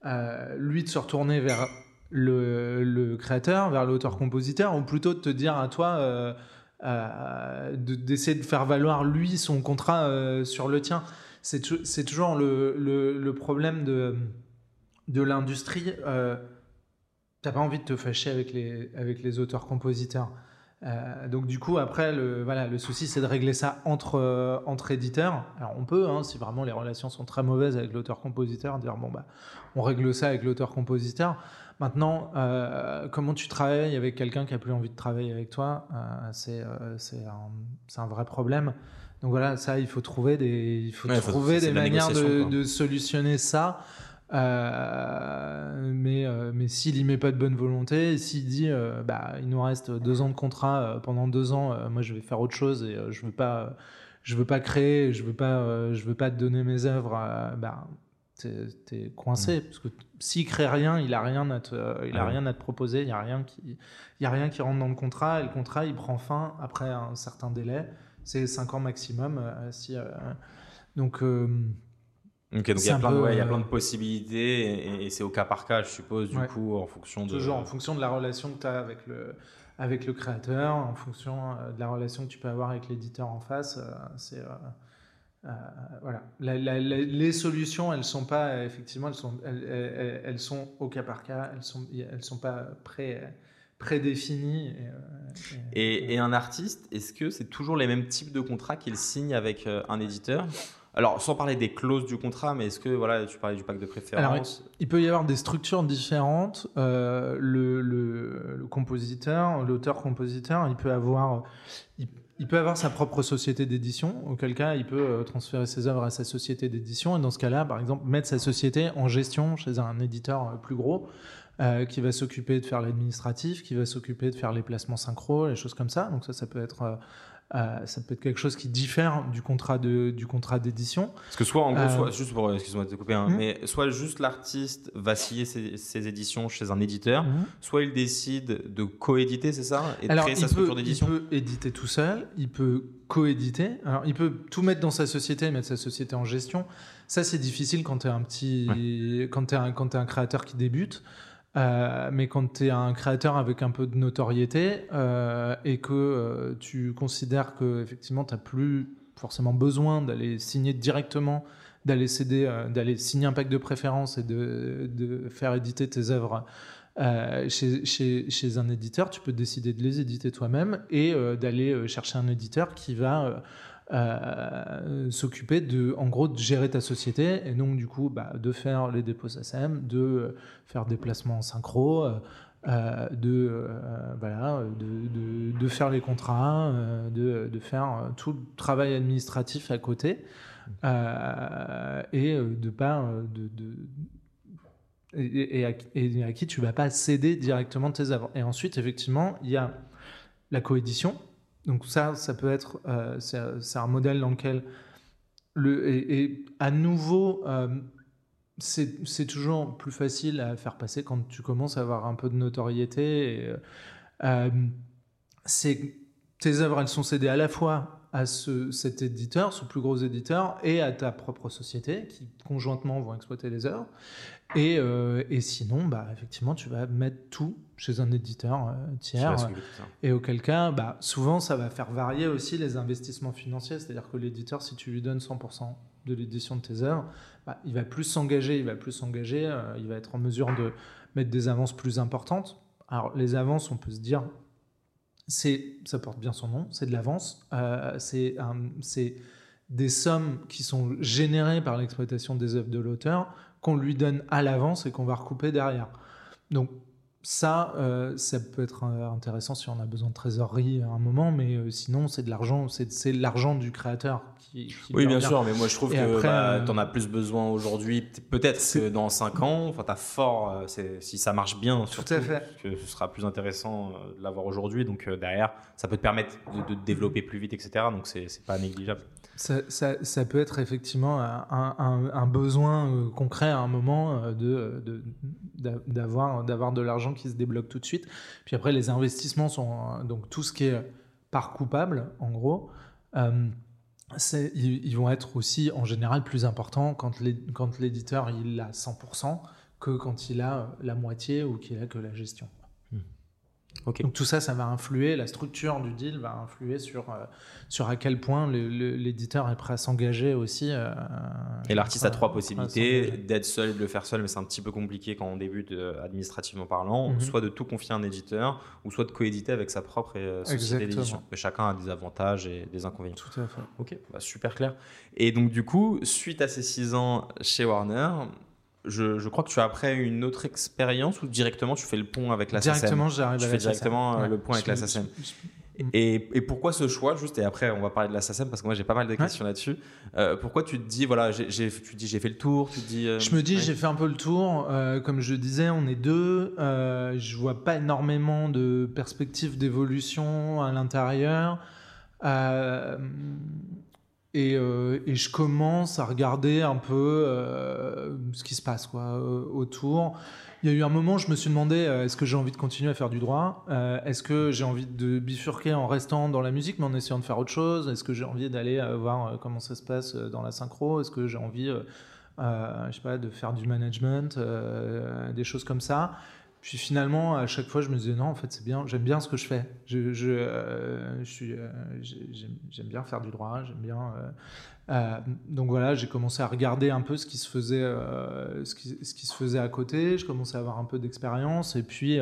euh, lui de se retourner vers le, créateur, vers l'auteur-compositeur, ou plutôt de te dire à toi euh, euh, d'essayer de, faire valoir lui son contrat sur le tien. C'est toujours le, problème de, de l'industrie. T'as pas envie de te fâcher avec les auteurs-compositeurs. Euh, donc du coup après le voilà le souci c'est de régler ça entre euh, entre éditeurs. Alors on peut hein, si vraiment les relations sont très mauvaises avec l'auteur compositeur dire bon bah on règle ça avec l'auteur compositeur maintenant euh, comment tu travailles avec quelqu'un qui a plus envie de travailler avec toi c'est c'est un, un, vrai problème. Donc voilà ça il faut trouver des il faut trouver des manières de, de, solutionner ça euh, mais euh, mais s'il y met pas de bonne volonté, s'il dit euh, bah il nous reste deux ans de contrat pendant deux ans, moi je vais faire autre chose et je veux pas je veux pas créer, je veux pas je veux pas te donner mes œuvres, bah t'es coincé mm. parce que s'il crée rien, il a rien à te, il a rien à te proposer, il y a rien qui il y a rien qui rentre dans le contrat et le contrat il prend fin après un certain délai, c'est cinq ans maximum si donc Ok, donc il y, a plein de, ouais, il y a plein de possibilités et, c'est au cas par cas, je suppose, du coup, en fonction de. Toujours en fonction de la relation que tu as avec le, avec le créateur, en fonction euh, de la relation que tu peux avoir avec l'éditeur en face. Euh, c'est. Euh, voilà. les solutions, elles sont pas effectivement, elles sont, elles, elles, sont au cas par cas, elles sont, elles sont pas pré, prédéfinies. Et, et, et, un artiste, est-ce que c'est toujours les mêmes types de contrats qu'il signe avec un éditeur? Alors, sans parler des clauses du contrat, mais est-ce que, voilà, tu parlais du pack de préférence Il peut y avoir des structures différentes. Euh, le, compositeur, l'auteur-compositeur, il peut avoir... Il, peut avoir sa propre société d'édition, auquel cas il peut euh, transférer ses œuvres à sa société d'édition, et dans ce cas-là, par exemple, mettre sa société en gestion chez un éditeur euh, plus gros, qui va s'occuper de faire l'administratif, qui va s'occuper de faire les placements synchro, les choses comme ça. Donc ça, ça peut être euh, ça peut être quelque chose qui diffère du contrat de du contrat d'édition. Parce que soit en gros, soit, euh, juste pour excuse-moi de te couper, hein, hmm. mais soit juste l'artiste va scier ses, éditions chez un éditeur, hmm. soit il décide de coéditer, c'est ça, et de créer sa structure d'édition. Il peut éditer tout seul, il peut coéditer. Alors il peut tout mettre dans sa société, mettre sa société en gestion. Ça c'est difficile quand tu es un petit, quand es un, quand es un créateur qui débute. Euh, mais quand tu es un créateur avec un peu de notoriété euh, et que euh, tu considères que effectivement tu n'as plus forcément besoin d'aller signer directement, d'aller céder, d'aller signer un pack de préférence et de, faire éditer tes œuvres chez, un éditeur, tu peux décider de les éditer toi-même et d'aller chercher un éditeur qui va euh, s'occuper de, en gros, de gérer ta société et donc du coup, bah, de faire les dépôts SACEM, de faire des placements en synchro, euh, de voilà, de, de, faire les contrats, de, de, faire tout le travail administratif à côté et de pas de, et, à, et, à, qui tu vas pas céder directement tes œuvres. Et ensuite, effectivement, il y a la coédition donc ça, ça peut être, euh, c'est un modèle dans lequel, le, et, à nouveau, euh, c'est toujours plus facile à faire passer quand tu commences à avoir un peu de notoriété. Et, c'est tes œuvres, elles sont cédées à la fois à ce, cet éditeur, ce plus gros éditeur, et à ta propre société, qui conjointement vont exploiter les œuvres. Et, euh, et sinon, bah, effectivement, tu vas mettre tout chez un éditeur euh, tiers. Et auquel cas, bah, souvent, ça va faire varier aussi les investissements financiers. C'est-à-dire que l'éditeur, si tu lui donnes 100% de l'édition de tes œuvres, bah, il va plus s'engager, il va plus s'engager, euh, il va être en mesure de mettre des avances plus importantes. Alors, les avances, on peut se dire, c'est, ça porte bien son nom, c'est de l'avance. Euh, c'est, des sommes qui sont générées par l'exploitation des œuvres de l'auteur qu'on lui donne à l'avance et qu'on va recouper derrière. Donc ça, euh, ça peut être euh, intéressant si on a besoin de trésorerie à un moment, mais euh, sinon, c'est de l'argent, c'est l'argent du créateur qui. oui, bien sûr, mais moi je trouve que bah, tu en as plus besoin aujourd'hui. Peut-être que dans 5 ans, enfin, tu as fort, si ça marche bien, surtout, Tout à fait. que ce sera plus intéressant de l'avoir aujourd'hui. Donc derrière, ça peut te permettre de, de, développer plus vite, etc. Donc c'est pas négligeable. Ça, ça, ça, peut être effectivement un, un, besoin concret à un moment de, d'avoir, d'avoir de l'argent qui se débloque tout de suite. Puis après, les investissements sont donc tout ce qui est par coupable, en gros. Euh, ils, vont être aussi en général plus importants quand l'éditeur il a 100% que quand il a la moitié ou qu'il a que la gestion. Donc tout ça, ça va influer, la structure du deal va influer sur, euh, sur à quel point l'éditeur est prêt à s'engager aussi. Euh, et l'artiste a trois possibilités, d'être seul, de le faire seul, mais c'est un petit peu compliqué quand on débute euh, administrativement parlant, mhm. soit de tout confier à un éditeur, ou soit de coéditer avec sa propre société d'édition. Mais chacun a des avantages et des inconvénients. Tout à fait. Ok, bah, super clair. Et donc du coup, suite à ces six ans chez Warner, je, crois que tu as après une autre expérience ou directement tu fais le pont avec la Directement, j'arrive à la fais directement euh, le pont avec la. Et, et, pourquoi ce choix juste et après on va parler de la SACEM parce que moi j'ai pas mal de questions là-dessus. Euh, pourquoi tu te dis voilà tu dis j'ai fait le tour tu dis. Euh, je me dis j'ai fait un peu le tour comme je disais on est deux je vois pas énormément de perspectives d'évolution à l'intérieur. Euh, et, je commence à regarder un peu euh, ce qui se passe quoi, euh, autour. Il y a eu un moment, où je me suis demandé est-ce que j'ai envie de continuer à faire du droit? Est-ce que j'ai envie de bifurquer en restant dans la musique mais en essayant de faire autre chose? Est-ce que j'ai envie d'aller voir comment ça se passe dans la synchro? Est-ce que j'ai envie, je sais pas, de faire du management, des choses comme ça? Puis finalement, à chaque fois, je me disais non, en fait, c'est bien, j'aime bien ce que je fais. Je, je, euh, je euh, j'aime bien faire du droit, j'aime bien. Euh, donc voilà, j'ai commencé à regarder un peu ce qui se faisait, ce, qui, se faisait à côté. Je commençais à avoir un peu d'expérience, et puis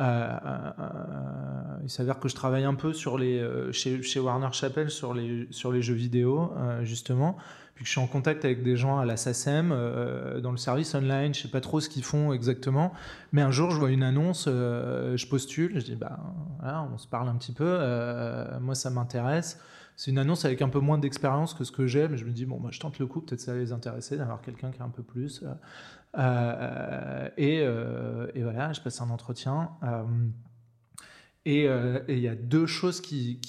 il s'avère que je travaille un peu sur les, chez, chez Warner Chappell sur les, sur les jeux vidéo, justement que je suis en contact avec des gens à la SACEM, euh, dans le service online, je sais pas trop ce qu'ils font exactement, mais un jour je vois une annonce, euh, je postule, je dis bah on se parle un petit peu, euh, moi ça m'intéresse. C'est une annonce avec un peu moins d'expérience que ce que j'ai, mais je me dis bon moi je tente le coup, peut-être ça va les intéresser d'avoir quelqu'un qui a un peu plus. Et, et, voilà, je passe un entretien. Euh, et il y a deux choses qui,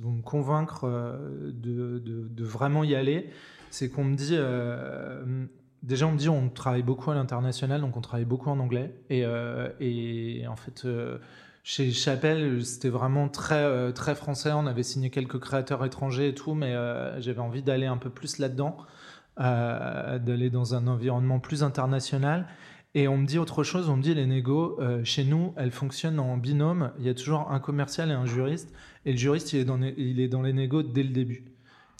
vont me convaincre euh, de, vraiment y aller. C'est qu'on me dit, euh, déjà on me dit on travaille beaucoup à l'international, donc on travaille beaucoup en anglais. Et en fait, chez Chapelle, c'était vraiment très, très français. On avait signé quelques créateurs étrangers et tout, mais j'avais envie d'aller un peu plus là-dedans, d'aller dans un environnement plus international. Et on me dit autre chose, on me dit les négos, euh, chez nous, elles fonctionnent en binôme. Il y a toujours un commercial et un juriste. Et le juriste, il est dans, les, il est dans les négos dès le début.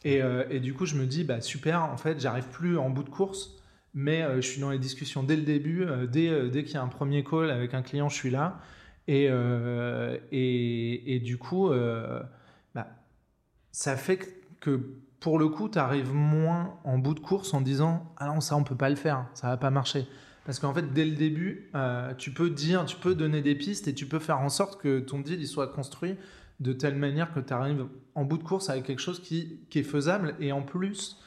Et, euh, et, du coup, je me dis, bah, super, en fait, j'arrive plus en bout de course, mais euh, je suis dans les discussions dès le début. dès dès qu'il y a un premier call avec un client, je suis là. Et, et, et, du coup, bah, ça fait que pour le coup, tu arrives moins en bout de course en disant, ah non, ça, on peut pas le faire, ça va pas marcher. Parce qu'en fait, dès le début, euh, tu peux dire, tu peux donner des pistes et tu peux faire en sorte que ton deal soit construit de telle manière que tu arrives en bout de course avec quelque chose qui, qui est faisable. Et en plus,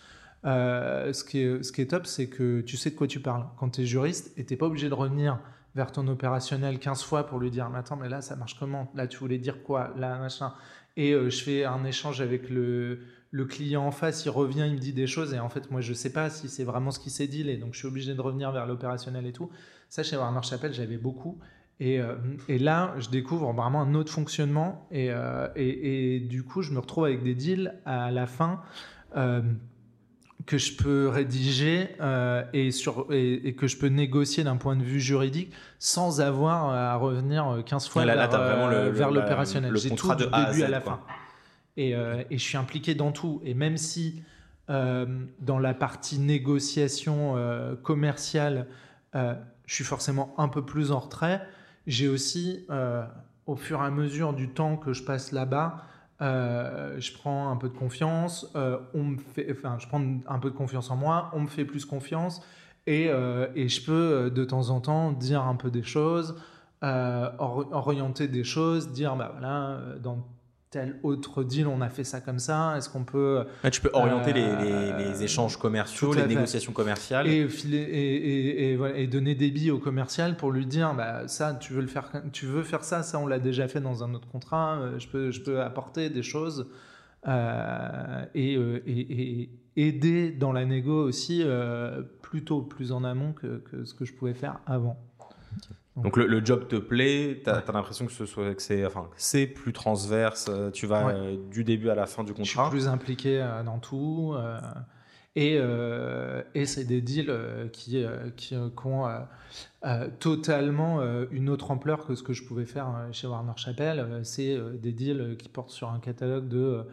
euh, ce, qui est, ce qui est top, c'est que tu sais de quoi tu parles. Quand tu es juriste et tu pas obligé de revenir vers ton opérationnel 15 fois pour lui dire, mais attends, mais là, ça marche comment? Là, tu voulais dire quoi? Là, machin. Et euh, je fais un échange avec le le client en face, il revient, il me dit des choses, et en fait, moi, je sais pas si c'est vraiment ce qui s'est dit, et donc je suis obligé de revenir vers l'opérationnel et tout. Ça, chez Warner Chappell, j'avais beaucoup. Et, et, là, je découvre vraiment un autre fonctionnement. Et, et, et, du coup, je me retrouve avec des deals à la fin que je peux rédiger euh, et, sur, et, que je peux négocier d'un point de vue juridique sans avoir à revenir 15 fois vers, euh, vers l'opérationnel. J'ai tout du début à, la fin. Et, euh, et, je suis impliqué dans tout. Et même si dans la partie négociation commerciale, je suis forcément un peu plus en retrait, j'ai aussi, au fur et à mesure du temps que je passe là-bas, euh, je prends un peu de confiance, euh, on me fait, enfin, je prends un peu de confiance en moi, on me fait plus confiance et, euh, et je peux de temps en temps dire un peu des choses, orienter des choses, dire bah voilà, dans tel autre deal, on a fait ça comme ça. Est-ce qu'on peut. tu peux orienter les, les, échanges commerciaux, les négociations commerciales. Et, et, et, voilà, et, donner des billes au commercial pour lui dire bah, ça, tu veux, le faire, tu veux faire ça, ça, on l'a déjà fait dans un autre contrat. Euh, je peux, je peux apporter des choses euh, euh, et, aider dans la négo aussi plutôt plus en amont que, que, ce que je pouvais faire avant. Donc le, job te plaît, tu as, l'impression que c'est enfin, plus transverse, euh, tu vas euh, du début à la fin du contrat. Je suis plus impliqué euh, dans tout. et, et c'est des deals qui, qui, ont totalement une autre ampleur que ce que je pouvais faire chez Warner Chappell. C'est des deals qui portent sur un catalogue de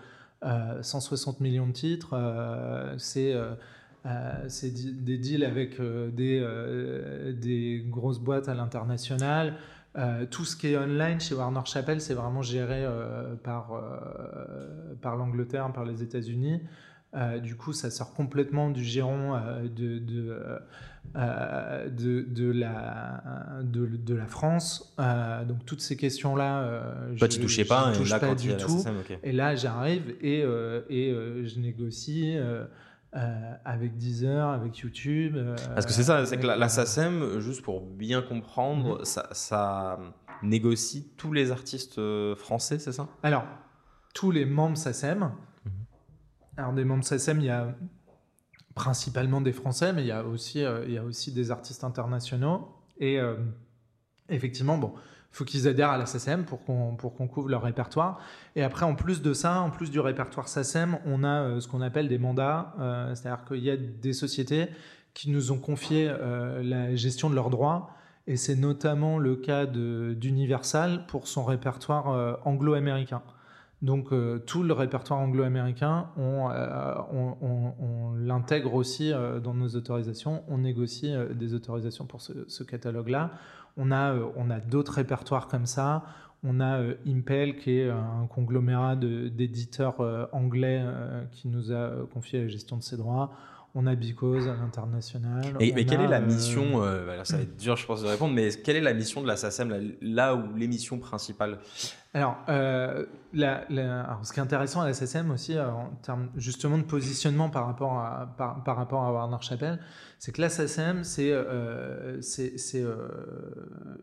160 millions de titres. c'est euh, c'est des deals avec euh, des, euh, des, grosses boîtes à l'international. tout ce qui est online chez Warner Chappell, c'est vraiment géré par, par l'Angleterre, par les États-Unis. du coup, ça sort complètement du giron de, de, de, de, la, de, la France. donc, toutes ces questions-là, je ne touchais pas, touche pas du tout. Et là, j'arrive et, et je négocie. Euh, avec Deezer, avec YouTube. Euh, Parce que c'est ça, c'est que la, SACEM, juste pour bien comprendre, mhm. ça, négocie tous les artistes euh, français, c'est ça? Alors, tous les membres SACEM. Mhm. Alors, des membres SACEM, il y a principalement des Français, mais il y a aussi, il y a aussi des artistes internationaux. Et effectivement, bon, faut qu'ils adhèrent à la SACEM pour qu'on pour qu'on couvre leur répertoire. Et après, en plus de ça, en plus du répertoire SACEM, on a euh, ce qu'on appelle des mandats, euh, c'est-à-dire qu'il y a des sociétés qui nous ont confié euh, la gestion de leurs droits. Et c'est notamment le cas d'Universal pour son répertoire anglo-américain. Donc tout le répertoire anglo-américain, on, l'intègre aussi dans nos autorisations. On négocie des autorisations pour ce catalogue-là. On a, euh, on a d'autres répertoires comme ça. On a euh, Impel, qui est un conglomérat d'éditeurs euh, anglais qui nous a confié la gestion de ses droits. On a Because à l'international. Et, mais quelle est la mission Ça va être dur, je pense, de répondre, mais quelle est la mission de la SACEM, là, où l'émission principale? Alors, la, ce qui est intéressant à la SACEM aussi, en termes justement de positionnement par rapport à, par, rapport à Warner Chappell, c'est que la SACEM, c'est euh, euh,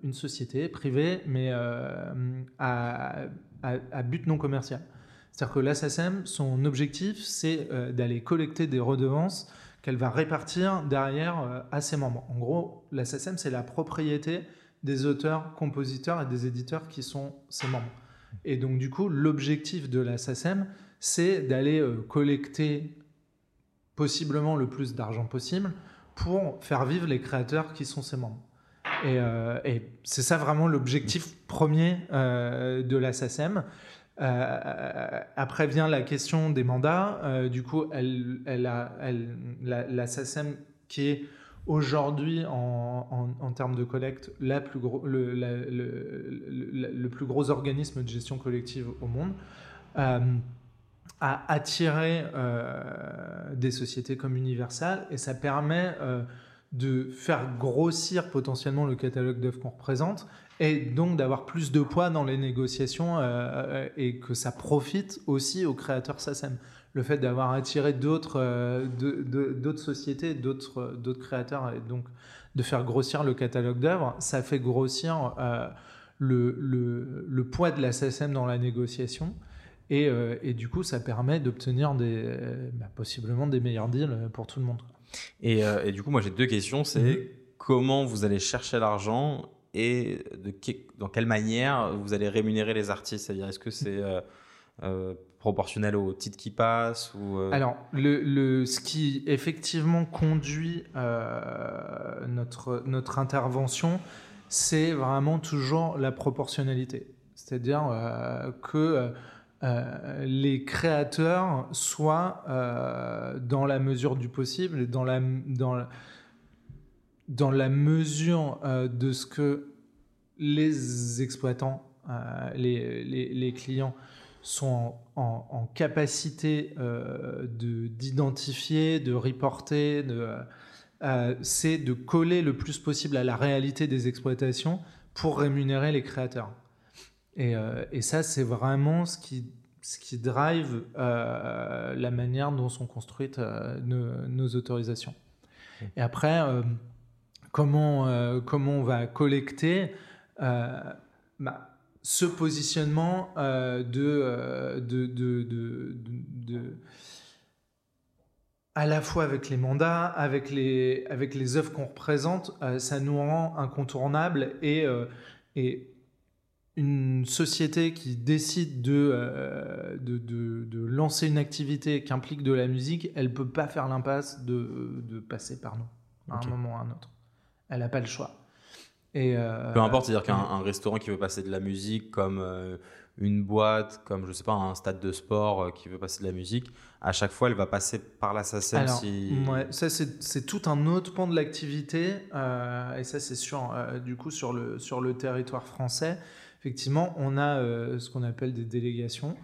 une société privée, mais euh, à, à, but non commercial. C'est-à-dire que la son objectif, c'est d'aller collecter des redevances qu'elle va répartir derrière à ses membres. En gros, la SACEM, c'est la propriété des auteurs, compositeurs et des éditeurs qui sont ses membres. Et donc, du coup, l'objectif de la c'est d'aller collecter possiblement le plus d'argent possible pour faire vivre les créateurs qui sont ses membres. Et, euh, c'est ça vraiment l'objectif premier euh, de la SACEM. Euh, après vient la question des mandats. du coup, elle, la, SACEM qui est aujourd'hui en, termes de collecte le, plus gros organisme de gestion collective au monde à attirer euh, des sociétés comme Universal et ça permet euh, de faire grossir potentiellement le catalogue d'œuvres qu'on représente et donc d'avoir plus de poids dans les négociations euh, et que ça profite aussi aux créateurs SACEM. Le fait d'avoir attiré d'autres sociétés, d'autres créateurs et donc de faire grossir le catalogue d'œuvres, ça fait grossir le, le, le, poids de la SACEM dans la négociation euh, et, du coup, ça permet d'obtenir des, bah, possiblement des meilleurs deals pour tout le monde. Et, euh, du coup, moi, j'ai deux questions. C'est mhm. comment vous allez chercher l'argent et de dans quelle manière vous allez rémunérer les artistes? C'est-à-dire, est-ce que c'est proportionnel au titre qui passe ou Alors, le, ce qui effectivement conduit notre, notre intervention, c'est vraiment toujours la proportionnalité. C'est-à-dire que euh, les créateurs soient euh, dans la mesure du possible, dans la, dans, dans la mesure euh, de ce que les exploitants, les, les, clients sont en, capacité d'identifier, de, reporter, c'est de coller le plus possible à la réalité des exploitations pour rémunérer les créateurs. Euh, et, ça, c'est vraiment ce qui, ce qui drive euh, la manière dont sont construites euh, nos, autorisations. Et après, comment, comment on va collecter bah, ce positionnement de, de, de, de, à la fois avec les mandats, avec les, avec les œuvres qu'on représente, ça nous rend incontournables et, et une société qui décide euh, de, de, de, lancer une activité qui implique de la musique, elle peut pas faire l'impasse de, de, passer par nous à un moment ou à un autre. Elle n'a pas le choix. Et euh, Peu importe, c'est-à-dire qu'un restaurant qui veut passer de la musique, comme euh, une boîte, comme je sais pas, un stade de sport qui veut passer de la musique, à chaque fois, elle va passer par la SACEM. Si... Ouais, ça c'est tout un autre pan de l'activité, et ça c'est sûr, du coup sur le, sur le territoire français effectivement, on a euh, ce qu'on appelle des délégations.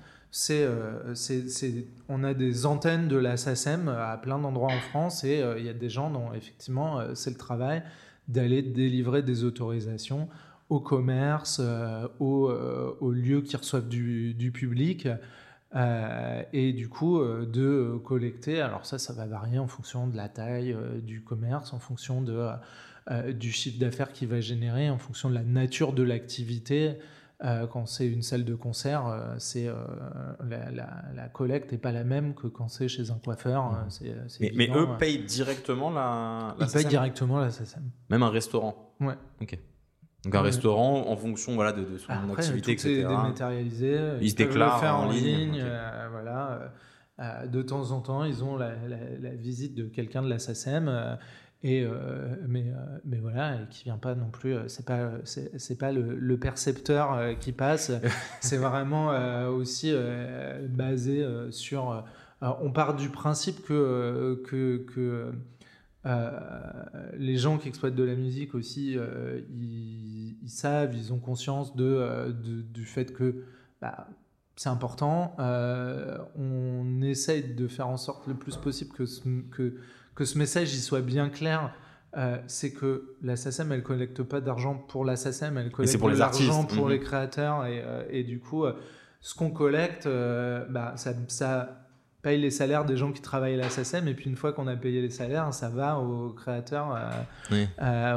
Euh, c'est, on a des antennes de la SACEM à plein d'endroits en France et euh, il y a des gens dont effectivement c'est le travail d'aller délivrer des autorisations au commerce, aux, lieux qui reçoivent du public. et du coup de collecter, alors ça ça va varier en fonction de la taille du commerce, en fonction de euh, du chiffre d'affaires qui va générer en fonction de la nature de l'activité. Euh, quand c'est une salle de concert, euh, c'est la, collecte n'est pas la même que quand c'est chez un coiffeur. mais, mais, eux payent directement la, la Ils payent directement la SACEM. Même un restaurant Ouais. Ok. Donc un restaurant en fonction voilà, de, son activité, tout etc. Est dématérialisé. Ils, se déclarent faire en, ligne. voilà. de temps en temps, ils ont la, visite de quelqu'un de la SACEM et euh, mais euh, mais voilà et qui vient pas non plus euh, c'est pas c'est pas le, percepteur qui passe c'est vraiment aussi basé sur on part du principe que que, que les gens qui exploitent de la musique aussi ils, savent ils ont conscience de, du fait que bah, c'est important. on essaye de faire en sorte le plus possible que, que que ce message il soit bien clair. Euh, c'est que la SACEM, elle collecte pas d'argent pour la SACEM, elle collecte de l'argent pour mhm. les créateurs. Et, euh, et du coup, euh, ce qu'on collecte, bah, ça, ça, paye les salaires des gens qui travaillent à la SACEM. Et puis, une fois qu'on a payé les salaires, ça va aux créateurs,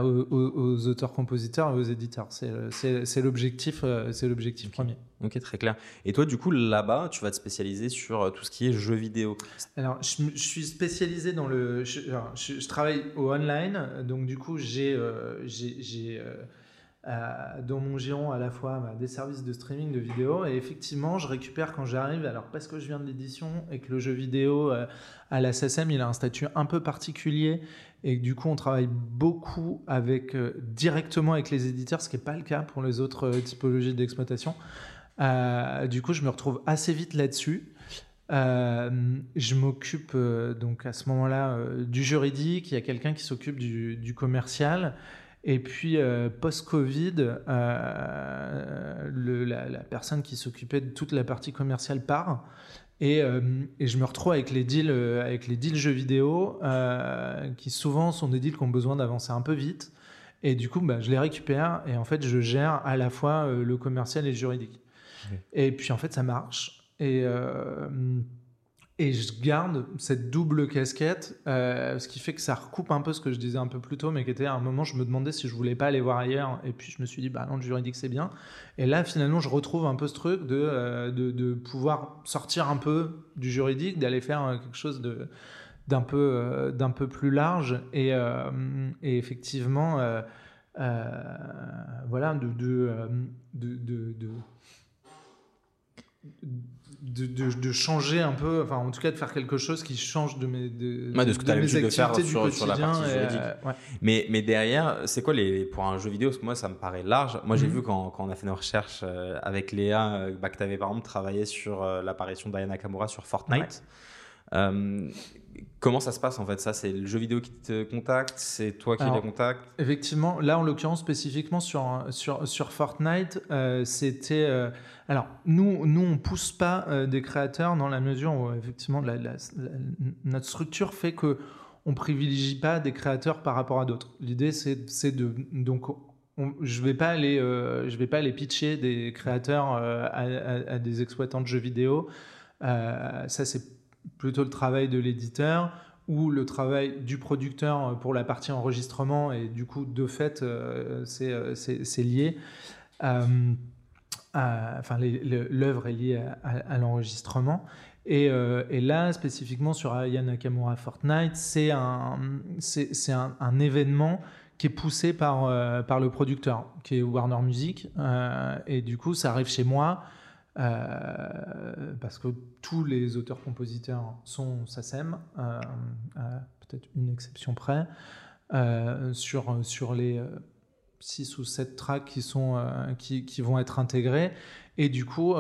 aux, auteurs-compositeurs et aux éditeurs. C'est l'objectif c'est l'objectif premier. Ok, très clair. Et toi, du coup, là-bas, tu vas te spécialiser sur euh, tout ce qui est jeux vidéo. Alors, je, suis spécialisé dans le. Je, travaille au online, donc du coup, j'ai euh, j'ai euh, dans mon giron à la fois bah, des services de streaming de vidéos et effectivement, je récupère quand j'arrive. Alors, parce que je viens de l'édition et que le jeu vidéo à la SSM, il a un statut un peu particulier et du coup, on travaille beaucoup avec directement avec les éditeurs, ce qui n'est pas le cas pour les autres typologies d'exploitation. Euh, du coup, je me retrouve assez vite là-dessus. Euh, je m'occupe euh, donc à ce moment-là du juridique, il y a quelqu'un qui s'occupe du, commercial. Et puis, post-Covid, la, personne qui s'occupait de toute la partie commerciale part. Et, je me retrouve avec les deals, avec les deals jeux vidéo, qui souvent sont des deals qui ont besoin d'avancer un peu vite. Et du coup, bah, je les récupère et en fait, je gère à la fois le commercial et le juridique. Et puis en fait, ça marche. Et, euh, et je garde cette double casquette, euh, ce qui fait que ça recoupe un peu ce que je disais un peu plus tôt, mais qui était à un moment, je me demandais si je voulais pas aller voir ailleurs. Et puis je me suis dit, bah non, le juridique, c'est bien. Et là, finalement, je retrouve un peu ce truc de, euh, de, pouvoir sortir un peu du juridique, d'aller faire quelque chose d'un peu, peu plus large. Et, effectivement, voilà, de, de, de de, de, changer un peu, enfin en tout cas de faire quelque chose qui change de mes, de, de ce que tu as l'habitude de faire sur, sur, la partie juridique. Euh, mais, mais derrière, c'est quoi les, pour un jeu vidéo Parce que moi ça me paraît large. Moi j'ai mhm. vu quand, quand, on a fait nos recherches euh, avec Léa, euh, bah, que tu avais par exemple travaillé sur l'apparition d'Ayana Kamura sur Fortnite. Comment ça se passe en fait? Ça, c'est le jeu vidéo qui te contacte C'est toi qui les contactes Effectivement, là en l'occurrence spécifiquement sur, sur, sur Fortnite, euh, c'était. Euh, alors, nous, nous on pousse pas euh, des créateurs dans la mesure où effectivement notre structure fait que on privilégie pas des créateurs par rapport à d'autres. L'idée, c'est de. Donc, je vais pas aller, je vais pas aller pitcher des créateurs à, à, des exploitants de jeux vidéo. ça, c'est plutôt le travail de l'éditeur ou le travail du producteur pour la partie enregistrement et du coup de fait euh, euh, c'est lié. Euh, enfin l'œuvre est liée à, l'enregistrement. Et, et, là spécifiquement sur Aya Nakamura Fortnite c'est un, un, un, événement qui est poussé par, par le producteur qui est Warner Music. Et du coup ça arrive chez moi euh, parce que tous les auteurs-compositeurs sont SACEM, euh, peut-être une exception près, euh, sur, sur les 6 ou 7 tracks qui, sont, qui, qui, vont être intégrés. Et du coup,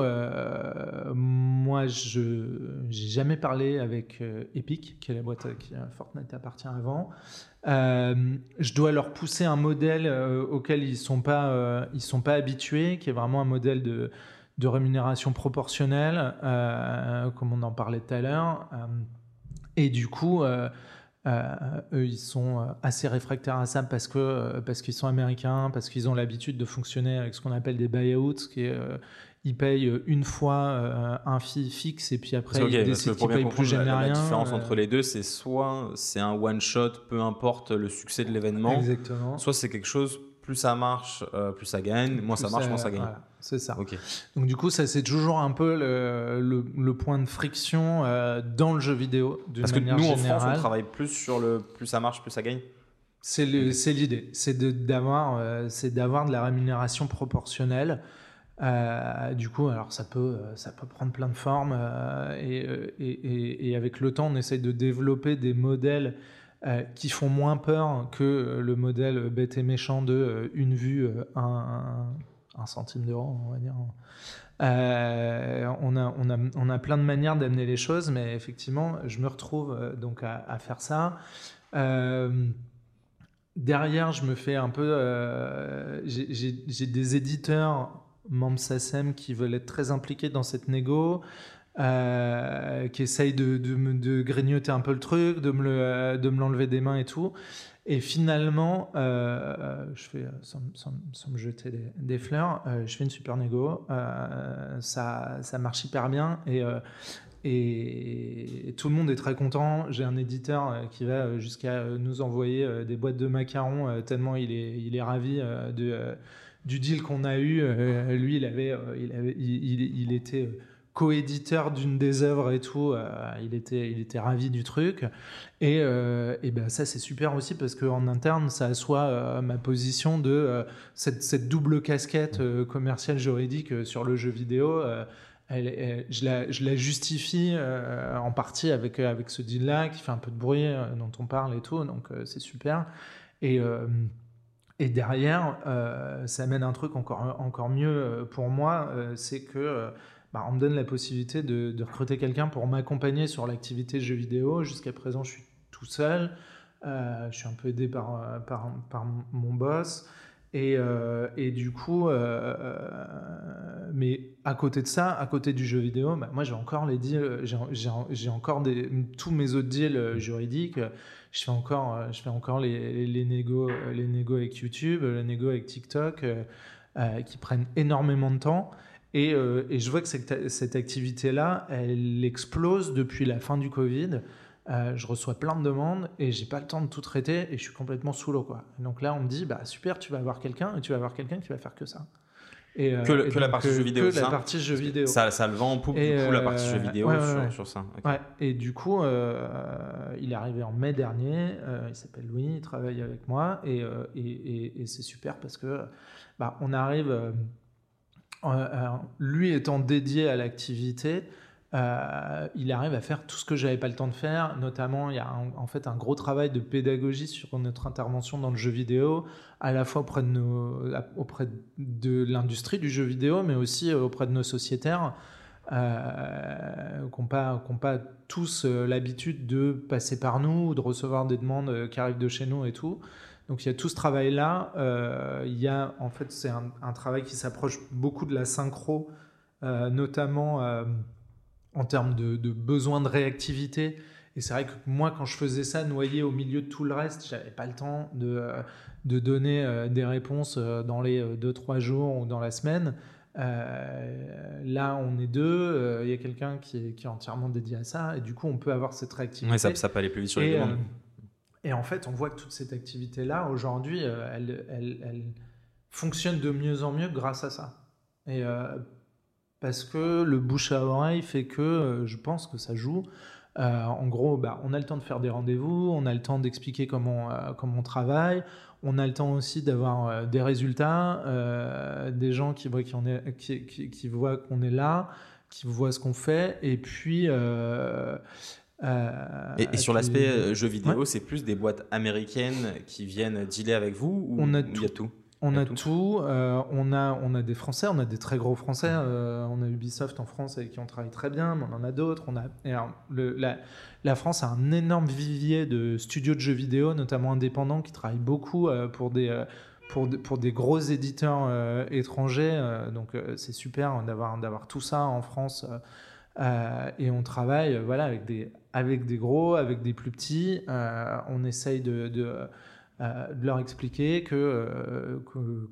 moi, je n'ai jamais parlé avec Epic, qui est la boîte qui Fortnite appartient avant. je dois leur pousser un modèle auquel ils sont, sont pas habitués, qui est vraiment un modèle de de rémunération proportionnelle, euh, comme on en parlait tout à l'heure. Euh, et du coup, euh, eux, ils sont assez réfractaires à ça parce que parce qu'ils sont américains, parce qu'ils ont l'habitude de fonctionner avec ce qu'on appelle des buyouts, qui est ils payent une fois un fee fixe et puis après ils décident qu'ils payent plus jamais rien. La différence entre les deux, c'est soit c'est un one shot, peu importe le succès de l'événement, soit c'est quelque chose plus ça marche, plus ça gagne, moins ça marche, moins ça gagne. C'est ça. Donc du coup, ça c'est toujours un peu le, le, point de friction euh, dans le jeu vidéo. Parce que nous en France, on travaille plus sur le plus ça marche, plus ça gagne. C'est l'idée, c'est d'avoir euh, c'est d'avoir de la rémunération proportionnelle. Euh, du coup, alors ça peut, ça peut prendre plein de formes et, et, et, avec le temps, on essaye de développer des modèles qui font moins peur que le modèle bête et méchant de une vue, un, centime d'euro, on va dire. Euh, on, a, on, a, on, a, plein de manières d'amener les choses, mais effectivement, je me retrouve euh, donc à, faire ça. Euh, derrière, je me fais un peu. J'ai des éditeurs, membres SACEM, qui veulent être très impliqués dans cette négo. Qui essayent de, de, de, grignoter un peu le truc, de me l'enlever des mains et tout. Et finalement, euh, euh, je fais, euh, sans, me jeter des, fleurs, je fais une super négo. ça, marche hyper bien et, tout le monde est très content. J'ai un éditeur qui va jusqu'à nous envoyer des boîtes de macarons tellement il est, ravi de, du deal qu'on a eu. lui, il, avait, il était co-éditeur d'une des œuvres et tout, euh, il, était, il était ravi du truc. Et, euh, et ben ça, c'est super aussi parce qu'en interne, ça assoit euh, ma position de cette, cette, double casquette commerciale juridique sur le jeu vidéo. Je, la, je, la, justifie en partie avec, avec ce deal-là qui fait un peu de bruit, dont on parle et tout, donc c'est super. Et, et derrière, ça amène un truc encore, encore mieux pour moi, c'est que bah, on me donne la possibilité de, recruter quelqu'un pour m'accompagner sur l'activité jeu vidéo. Jusqu'à présent, je suis tout seul. Euh, je suis un peu aidé par, euh, mon boss. Et, euh, du coup, mais à côté de ça, à côté du jeu vidéo, bah, moi j'ai encore les deals, j'ai encore tous mes autres deals juridiques. Je fais encore, je fais encore les, les les négo avec YouTube, les négos avec TikTok, qui prennent énormément de temps. Euh, et, je vois que cette, cette activité-là, elle explose depuis la fin du Covid. je reçois plein de demandes et j'ai pas le temps de tout traiter et je suis complètement sous l'eau. Quoi. donc là, on me dit, bah super, tu vas avoir quelqu'un et tu vas avoir quelqu'un qui va faire que ça. Et, euh, que, la partie jeu vidéo. Que la partie jeu vidéo. Ça, ça le vend en poupe, du coup, la partie jeu euh, vidéo sur, ça. Ouais. Et du coup, euh, il est arrivé en mai dernier. il s'appelle Louis, il travaille avec moi. Et c'est super parce que bah, on arrive. Lui étant dédié à l'activité, euh, il arrive à faire tout ce que j'avais pas le temps de faire. Notamment, il y a en fait un gros travail de pédagogie sur notre intervention dans le jeu vidéo, à la fois auprès de, l'industrie du jeu vidéo, mais aussi euh, auprès de nos sociétaires. Euh, qui n'ont pas, pas, tous euh, l'habitude de passer par nous, de recevoir des demandes qui arrivent de chez nous et tout. Donc il y a tout ce travail-là. il y a, en fait, c'est un, un, travail qui s'approche beaucoup de la synchro, notamment en termes de, de besoin de réactivité. Et c'est vrai que moi, quand je faisais ça, noyé au milieu de tout le reste, j'avais pas le temps de, euh, de donner euh, des réponses euh, dans les 2-3 jours ou dans la semaine. là, on est deux, il y a quelqu'un qui est, qui est, entièrement dédié à ça, et du coup, on peut avoir cette réactivité. Ouais, ça, ça peut aller plus vite sur les demandes. Et en fait, on voit que toute cette activité-là, aujourd'hui, elle, elle, fonctionne de mieux en mieux grâce à ça. Et parce que le bouche à oreille fait que euh, je pense que ça joue. Euh, en gros, bah, on a le temps de faire des rendez-vous, on a le temps d'expliquer comment, euh, comment on travaille, on a le temps aussi d'avoir des résultats, des gens qui voient qu'on est, qui, voient qu'on est là, qui voient ce qu'on fait, et puis. Et, sur l'aspect jeu vidéo, c'est plus des boîtes américaines qui viennent dealer avec vous ou on a il y a tout on a tout. Euh, on, a, on a des Français, on a des très gros Français. Euh, on a Ubisoft en France avec qui on travaille très bien, mais on en a d'autres. On a, le, la, France a un énorme vivier de studios de jeux vidéo, notamment indépendants, qui travaillent beaucoup euh, pour, des, pour, pour, des gros éditeurs étrangers. donc c'est super d'avoir tout ça en France. Et on travaille voilà, avec, des, avec des gros, avec des plus petits. on essaye de euh, de leur expliquer que euh,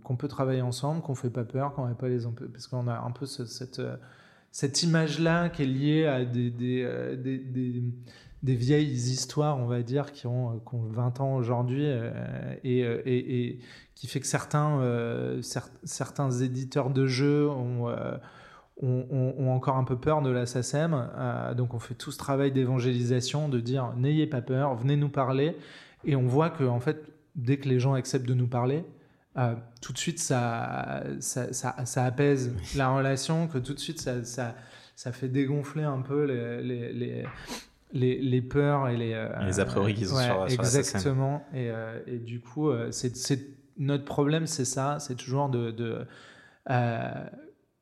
qu'on peut travailler ensemble, qu'on fait pas peur, qu'on n'a pas les parce qu'on a un peu cette euh, cette image là qui est liée à des des, des, des, vieilles histoires, on va dire, qui ont, qui ont 20 ans aujourd'hui et, et, et, qui fait que certains, certains éditeurs de jeux ont, ont, ont, encore un peu peur de la SACEM. donc on fait tout ce travail d'évangélisation, de dire n'ayez pas peur, venez nous parler. Et on voit que en fait, dès que les gens acceptent de nous parler, euh, tout de suite ça ça, ça, apaise la relation, que tout de suite ça, ça, fait dégonfler un peu les, les, les, les peurs et les, euh, les a priori qu'ils ont sur, Exactement. et, euh, et, du coup, c'est notre problème, c'est ça, c'est toujours de, de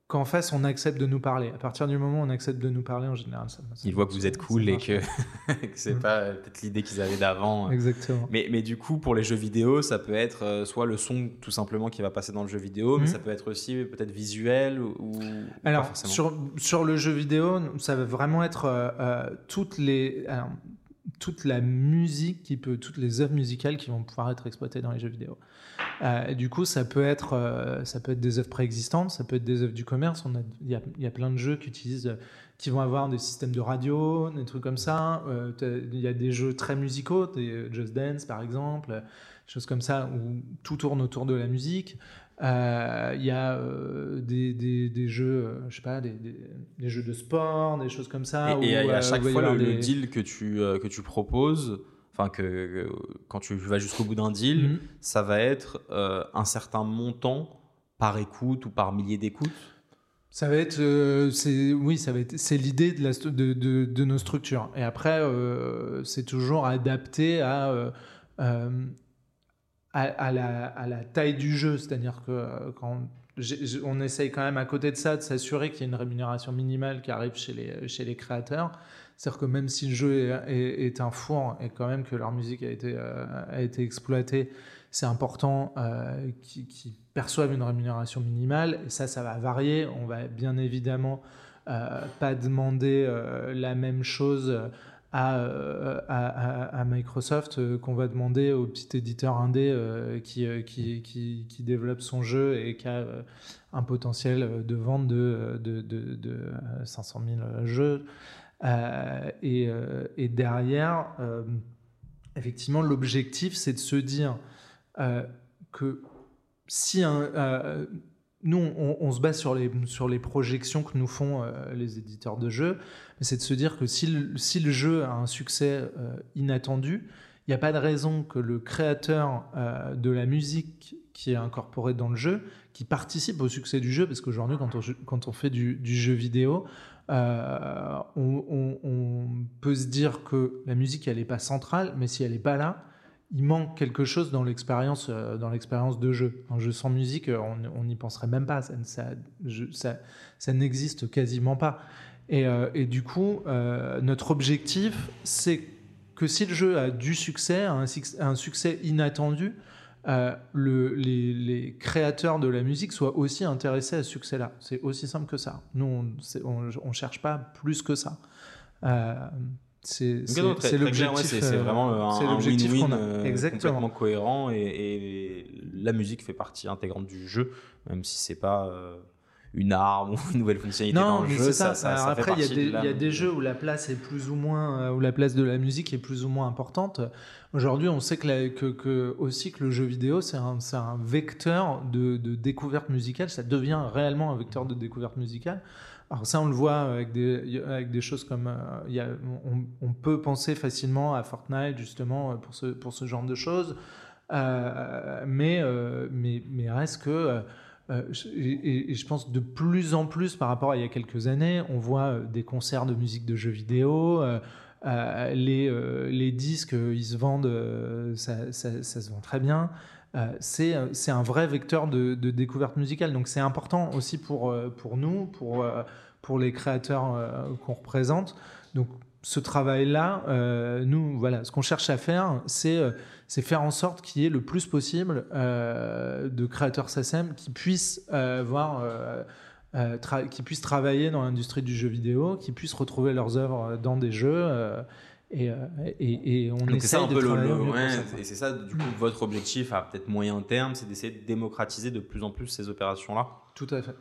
qu'en face on accepte de nous parler. À partir du moment où on accepte de nous parler, en général, ça. Ils voient que vous êtes cool et que, c'est pas peut-être l'idée qu'ils avaient d'avant. Exactement. Mais, mais du coup, pour les jeux vidéo, ça peut être euh, soit le son tout simplement qui va passer dans le jeu vidéo, mais mm. ça peut être aussi peut-être visuel ou. Alors, sur, sur le jeu vidéo, ça va vraiment être euh, euh, toutes les. Toute la musique qui peut, toutes les œuvres musicales qui vont pouvoir être exploitées dans les jeux vidéo. Euh, du coup, ça peut, être, euh, ça peut être des œuvres préexistantes, ça peut être des œuvres du commerce. Il y a, y a, plein de jeux qui utilisent, qui vont avoir des systèmes de radio, des trucs comme ça. Euh, il y a des jeux très musicaux, des Just Dance par exemple, choses comme ça, où tout tourne autour de la musique. Il y a des, des, des, jeux, je sais pas, des, des, jeux de sport, des choses comme ça. Et, à chaque fois, le, le, deal que tu, que tu proposes, enfin que, quand tu vas jusqu'au bout d'un deal, mhm. ça va être euh, un certain montant par écoute ou par millier d'écoutes? Ça va être, euh, c'est oui, ça va être, c'est l'idée de, la, de, de, nos structures. Et après, euh, c'est toujours adapté à, à, la, taille du jeu, c'est-à-dire que quand on essaye quand même à côté de ça de s'assurer qu'il y a une rémunération minimale qui arrive chez les, créateurs. C'est-à-dire que même si le jeu est, un four et quand même que leur musique a été, euh, exploitée, c'est important euh, qu'ils perçoivent une rémunération minimale. Et ça, ça va varier. On va bien évidemment euh, pas demander la même chose à, à, Microsoft qu'on va demander au petit éditeur indé qui, qui, qui, développe son jeu et qui a un potentiel de vente de, de, de, de 500 000 jeux. Et, et, derrière, effectivement, l'objectif, c'est de se dire que si un, nous, on, se base sur les, sur les projections que nous font les éditeurs de jeux, c'est de se dire que si le, si le, jeu a un succès inattendu, il n'y a pas de raison que le créateur de la musique qui est incorporé dans le jeu, qui participe au succès du jeu, parce qu'aujourd'hui, quand on, quand on fait du, jeu vidéo, euh, on, peut se dire que la musique, elle n'est pas centrale, mais si elle n'est pas là, il manque quelque chose dans l'expérience, euh, dans l'expérience de jeu. Un jeu sans musique, on n'y penserait même pas, ça, n'existe quasiment pas. Et, euh, du coup, notre objectif, c'est que si le jeu a du succès, un, succès inattendu, euh, le, les, créateurs de la musique soient aussi intéressés à ce succès-là. C'est aussi simple que ça. Nous, on ne cherche pas plus que ça. Euh, c'est l'objectif. c'est vraiment un, win-win euh, complètement cohérent et, et, la musique fait partie intégrante du jeu, même si c'est pas une arme ou une nouvelle fonctionnalité dans le jeu. Ça, ça, après, il y, a des jeux où la place est plus ou moins, euh, où la place de la musique est plus ou moins importante. Aujourd'hui, on sait que, que, aussi que le jeu vidéo, c'est un, un, vecteur de, de, découverte musicale. Ça devient réellement un vecteur de découverte musicale. Alors ça, on le voit avec des, avec des choses comme... Euh, y a, on, peut penser facilement à Fortnite, justement, pour ce, pour ce genre de choses. Euh, mais, mais, mais reste que euh, et, je pense de plus en plus par rapport à il y a quelques années, on voit euh, des concerts de musique de jeux vidéo. Euh, les, les, disques, ils se vendent, ça, ça, se vend très bien. C'est un vrai vecteur de, découverte musicale. Donc c'est important aussi pour, pour nous, pour, les créateurs qu'on représente. Donc ce travail-là, nous, voilà, ce qu'on cherche à faire, c'est faire en sorte qu'il y ait le plus possible euh, de créateurs SACEM qui puissent euh, voir. Euh, qui puissent travailler dans l'industrie du jeu vidéo, qui puissent retrouver leurs œuvres dans des jeux. Et, et, et, on essaie de Et c'est ça, du coup, votre objectif à peut-être moyen terme, c'est d'essayer de démocratiser de plus en plus ces opérations-là. Tout à fait.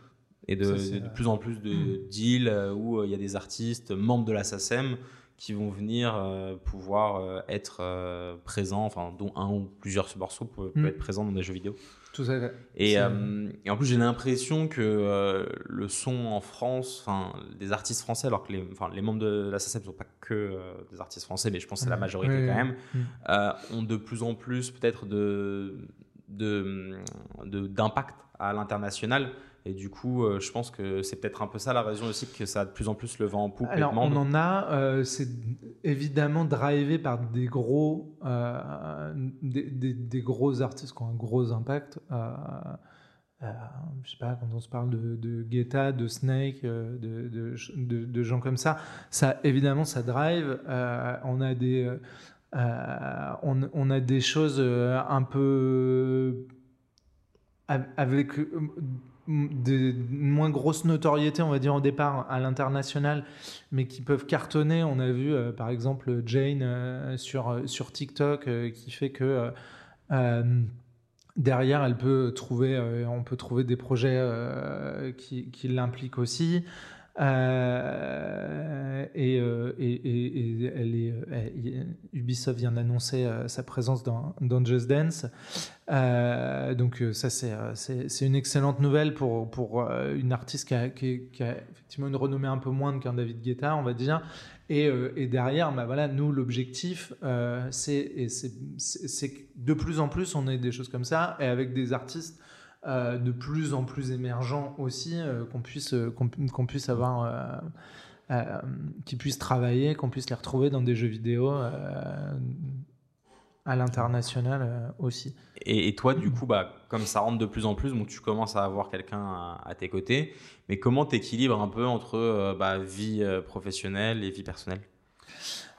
Et de, de, plus en plus de mm. deals où il y a des artistes membres de la SACEM qui vont venir euh, pouvoir euh, être euh, présents, enfin, dont un ou plusieurs morceaux peuvent, mm. être présents dans des jeux vidéo. Tout à fait. Et, et en plus, j'ai l'impression que le son en France, enfin, des artistes français, alors que les, membres de la SACEM ne sont pas que des artistes français, mais je pense que c'est la majorité quand même, mm. ont de plus en plus peut-être de d'impact de, à l'international et du coup, euh, je pense que c'est peut-être un peu ça la raison aussi que ça a de plus en plus le vent en poupe. Alors, on en a, euh, c'est évidemment drivé par des gros, euh, des, gros artistes qui ont un gros impact. je sais pas, quand on se parle de, de Guetta, de Snake, de, de, gens comme ça, ça évidemment ça drive. on a des, on, on, a des choses un peu avec de moins grosse notoriété, on va dire, au départ à l'international, mais qui peuvent cartonner. On a vu, euh, par exemple, Jane euh, sur, euh, sur TikTok, qui fait que derrière, elle peut trouver, on peut trouver des projets qui, qui l'impliquent aussi. Euh, et, euh, et, et, elle est, Ubisoft vient d'annoncer euh, sa présence dans, dans Just Dance. donc ça, c'est une excellente nouvelle pour, pour une artiste qui a, qui, a, effectivement une renommée un peu moindre qu'un David Guetta, on va dire. Et, et derrière, bah voilà, nous, l'objectif, c'est que de plus en plus, on ait des choses comme ça, et avec des artistes euh, de plus en plus émergents aussi, euh, qu'on puisse, euh, qu'on, puisse avoir, qui puissent travailler, qu'on puisse les retrouver dans des jeux vidéo à l'international aussi. Et, toi, du coup, bah, comme ça rentre de plus en plus, tu commences à avoir quelqu'un à, tes côtés, mais comment tu équilibres un peu entre bah, vie professionnelle et vie personnelle?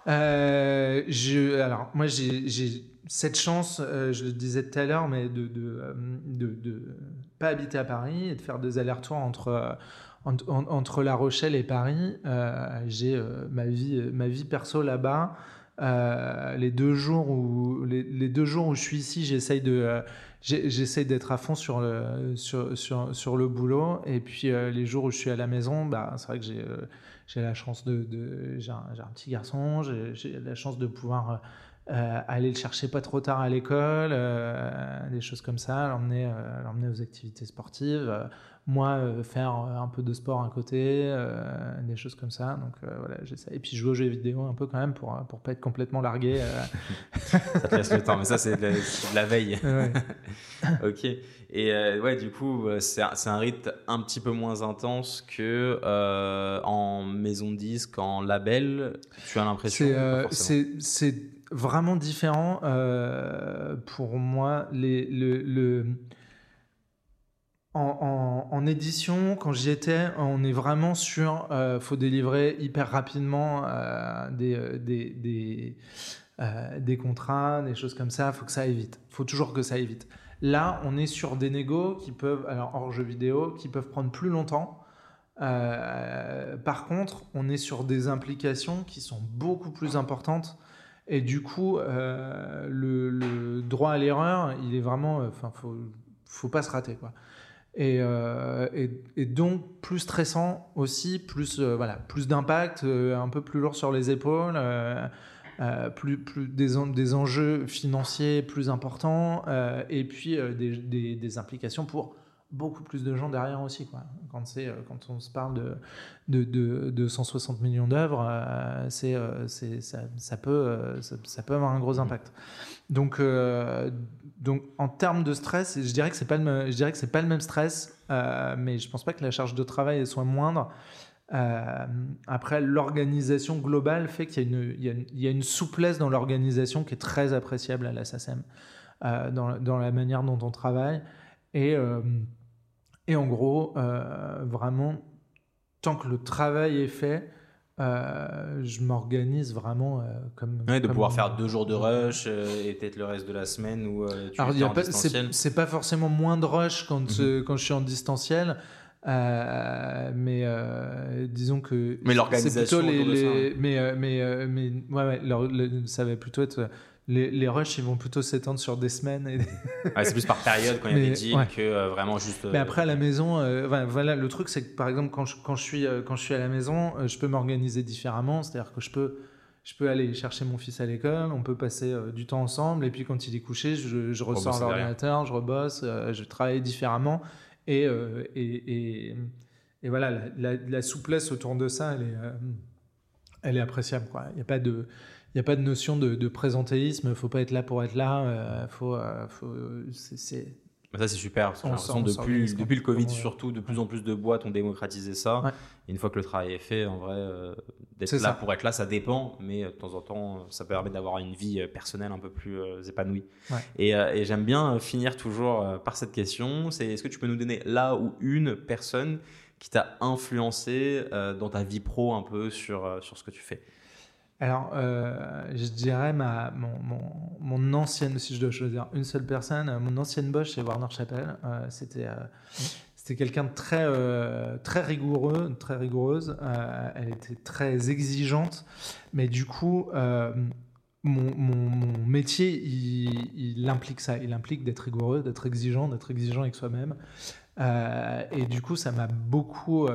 Je, Alors, moi, j'ai cette chance, euh, je le disais tout à l'heure, mais de ne euh, pas habiter à Paris et de faire des allers-retours entre, euh, entre La Rochelle et Paris. j'ai ma, vie, ma vie perso là-bas. les deux jours où les, deux jours où je suis ici, j'essaye de j'essaie d'être à fond sur le, sur, sur, sur, le boulot. Et puis les jours où je suis à la maison, bah, c'est vrai que j'ai j'ai la chance de. de j'ai un, un, petit garçon, j'ai la chance de pouvoir euh, aller le chercher pas trop tard à l'école, des choses comme ça, l'emmener l'emmener aux activités sportives moi euh, faire euh, un peu de sport à côté, euh, des choses comme ça. Donc voilà. Et puis jouer aux jeux vidéo un peu quand même pour pour pas être complètement largué. ça te laisse le temps, mais ça c'est de, la veille. ok. Et ouais, du coup, c'est un rythme un petit peu moins intense que en maison de disque, en label. Tu as l'impression C'est vraiment différent pour moi. En, édition, quand j'y étais, on est vraiment sur euh, faut délivrer hyper rapidement euh, euh, euh, des, contrats, des choses comme ça. faut que ça aille vite. faut toujours que ça aille vite. Là, on est sur des négos qui peuvent, alors hors jeu vidéo, qui peuvent prendre plus longtemps. par contre, on est sur des implications qui sont beaucoup plus importantes. Et du coup, le, le, droit à l'erreur, il est vraiment. Enfin, faut, faut pas se rater, quoi. Euh, et, et, donc plus stressant aussi, plus, euh, voilà, plus d'impact, euh, un peu plus lourd sur les épaules, plus, plus des, des, enjeux financiers plus importants, et puis des, des, implications pour beaucoup plus de gens derrière aussi. Quoi. Quand, quand on se parle de, de, de, 160 millions d'œuvres, c'est, ça, ça, peut, ça, ça, peut avoir un gros impact. Donc, donc en termes de stress, je dirais que c'est pas le, pas le même stress, euh, mais je pense pas que la charge de travail soit moindre. Euh, après, l'organisation globale fait qu'il y, il y, a une souplesse dans l'organisation qui est très appréciable à la SACEM, euh, dans, dans, la manière dont on travaille. Et, et en gros, vraiment, tant que le travail est fait, euh, je m'organise vraiment euh, comme. Ouais, de pouvoir faire deux jours de rush euh, et peut-être le reste de la semaine où tu Alors, en distanciel. C'est pas forcément moins de rush quand, mhm. quand je suis en distanciel. mais disons que mais l'organisation les, les mais mais mais ouais, ouais ça va plutôt être les, les, rushs ils vont plutôt s'étendre sur des semaines. Et c'est plus par période quand il y a des deals que euh, vraiment juste. Mais après à la maison, euh, voilà, le truc c'est que par exemple quand je, quand je, suis, euh, quand je suis à la maison, je peux m'organiser différemment. C'est-à-dire que je peux, je peux aller chercher mon fils à l'école, on peut passer du temps ensemble et puis quand il est couché, je, je ressors l'ordinateur, je rebosse, je travaille différemment. Et, et, et, et, voilà, la, la, souplesse autour de ça, elle est, elle est appréciable. Il n'y a pas de n'y a pas de notion de, de présentéisme, faut pas être là pour être là, euh, faut, euh, faut c'est ça c'est super parce que depuis, depuis le Covid surtout de plus en plus de boîtes ont démocratisé ça. une fois que le travail est fait, en vrai, euh, d'être là pour être là, ça dépend, mais de temps en temps, ça permet d'avoir une vie personnelle un peu plus épanouie. Et, et j'aime bien finir toujours par cette question, c'est est-ce que tu peux nous donner là ou une personne qui t'a influencé dans ta vie pro un peu sur, sur ce que tu fais? Alors, euh, je dirais ma, mon, mon, ancienne, si je dois choisir une seule personne, euh, mon ancienne boss chez Warner Chappell, euh, c'était c'était quelqu'un de très très rigoureux, très rigoureuse. elle était très exigeante, mais du coup, mon, mon, métier, il, implique ça. Il implique d'être rigoureux, d'être exigeant, d'être exigeant avec soi-même. et du coup, ça m'a beaucoup,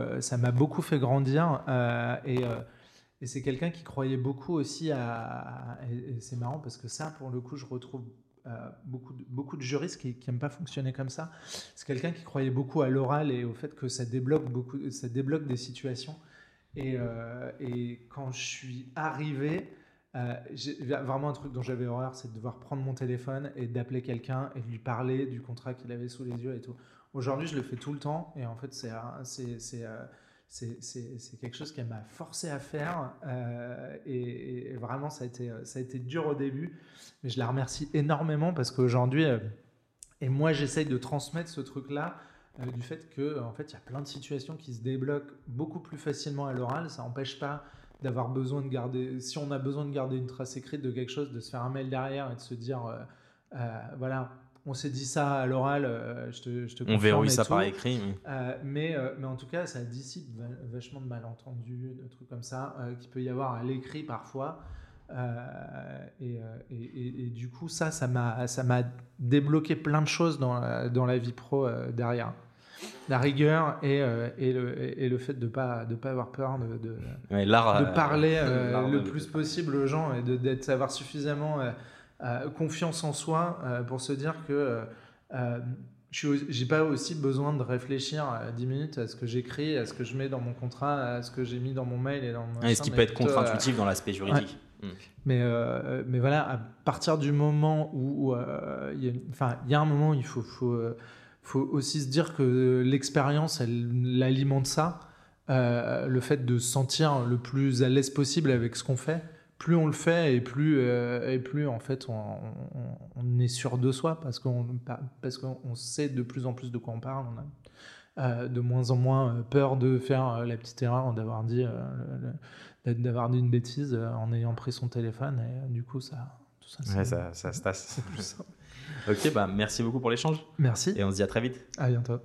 beaucoup fait grandir. et et c'est quelqu'un qui croyait beaucoup aussi à. Et, c'est marrant parce que ça, pour le coup, je retrouve euh, beaucoup, de, beaucoup de juristes qui n'aiment pas fonctionner comme ça. C'est quelqu'un qui croyait beaucoup à l'oral et au fait que ça débloque, beaucoup, ça débloque des situations. Et, euh, quand je suis arrivé, euh, vraiment un truc dont j'avais horreur, c'est de devoir prendre mon téléphone et d'appeler quelqu'un et de lui parler du contrat qu'il avait sous les yeux et tout. Aujourd'hui, je le fais tout le temps et en fait, c'est c'est c'est quelque chose qu'elle m'a forcé à faire euh, et, vraiment ça a, été, ça a été dur au début mais je la remercie énormément parce qu'aujourd'hui euh, et moi j'essaye de transmettre ce truc là euh, du fait que en fait il y a plein de situations qui se débloquent beaucoup plus facilement à l'oral. Ça n'empêche pas d'avoir besoin de garder si on a besoin de garder une trace écrite de quelque chose de se faire un mail derrière et de se dire voilà on s'est dit ça à l'oral, euh, je te, je te On verrouille ça par écrit. Euh, mais, euh, mais en tout cas, ça dissipe vachement de malentendus, de trucs comme ça, qu'il peut y avoir à l'écrit parfois. Et, et, et, du coup, ça, ça m'a, débloqué plein de choses dans la, dans la vie pro derrière. La rigueur et, et, le, et le fait de ne pas, de pas avoir peur de, de, de parler le plus possible aux gens et d'être savoir suffisamment confiance en soi pour se dire que j'ai pas aussi besoin de réfléchir à 10 minutes à ce que j'écris, à ce que je mets dans mon contrat, à ce que j'ai mis dans mon mail et dans mon. ce qui peut être contre-intuitif dans l'aspect juridique. Mais, euh, mais voilà, à partir du moment où, euh, il y, y, a un moment où il faut, faut, euh, faut aussi se dire que l'expérience, elle alimente ça. le fait de se sentir le plus à l'aise possible avec ce qu'on fait plus on le fait et plus, euh, et plus en fait on, est sûr de soi parce qu'on parce qu'on sait de plus en plus de quoi on parle. On a euh, de moins en moins euh, peur de faire la petite erreur d'avoir dit d'avoir dit une bêtise en ayant pris son téléphone et du coup ça tout ça, ça, ça se tasse. ok bah merci beaucoup pour l'échange. Merci. Et on se dit à très vite. À bientôt.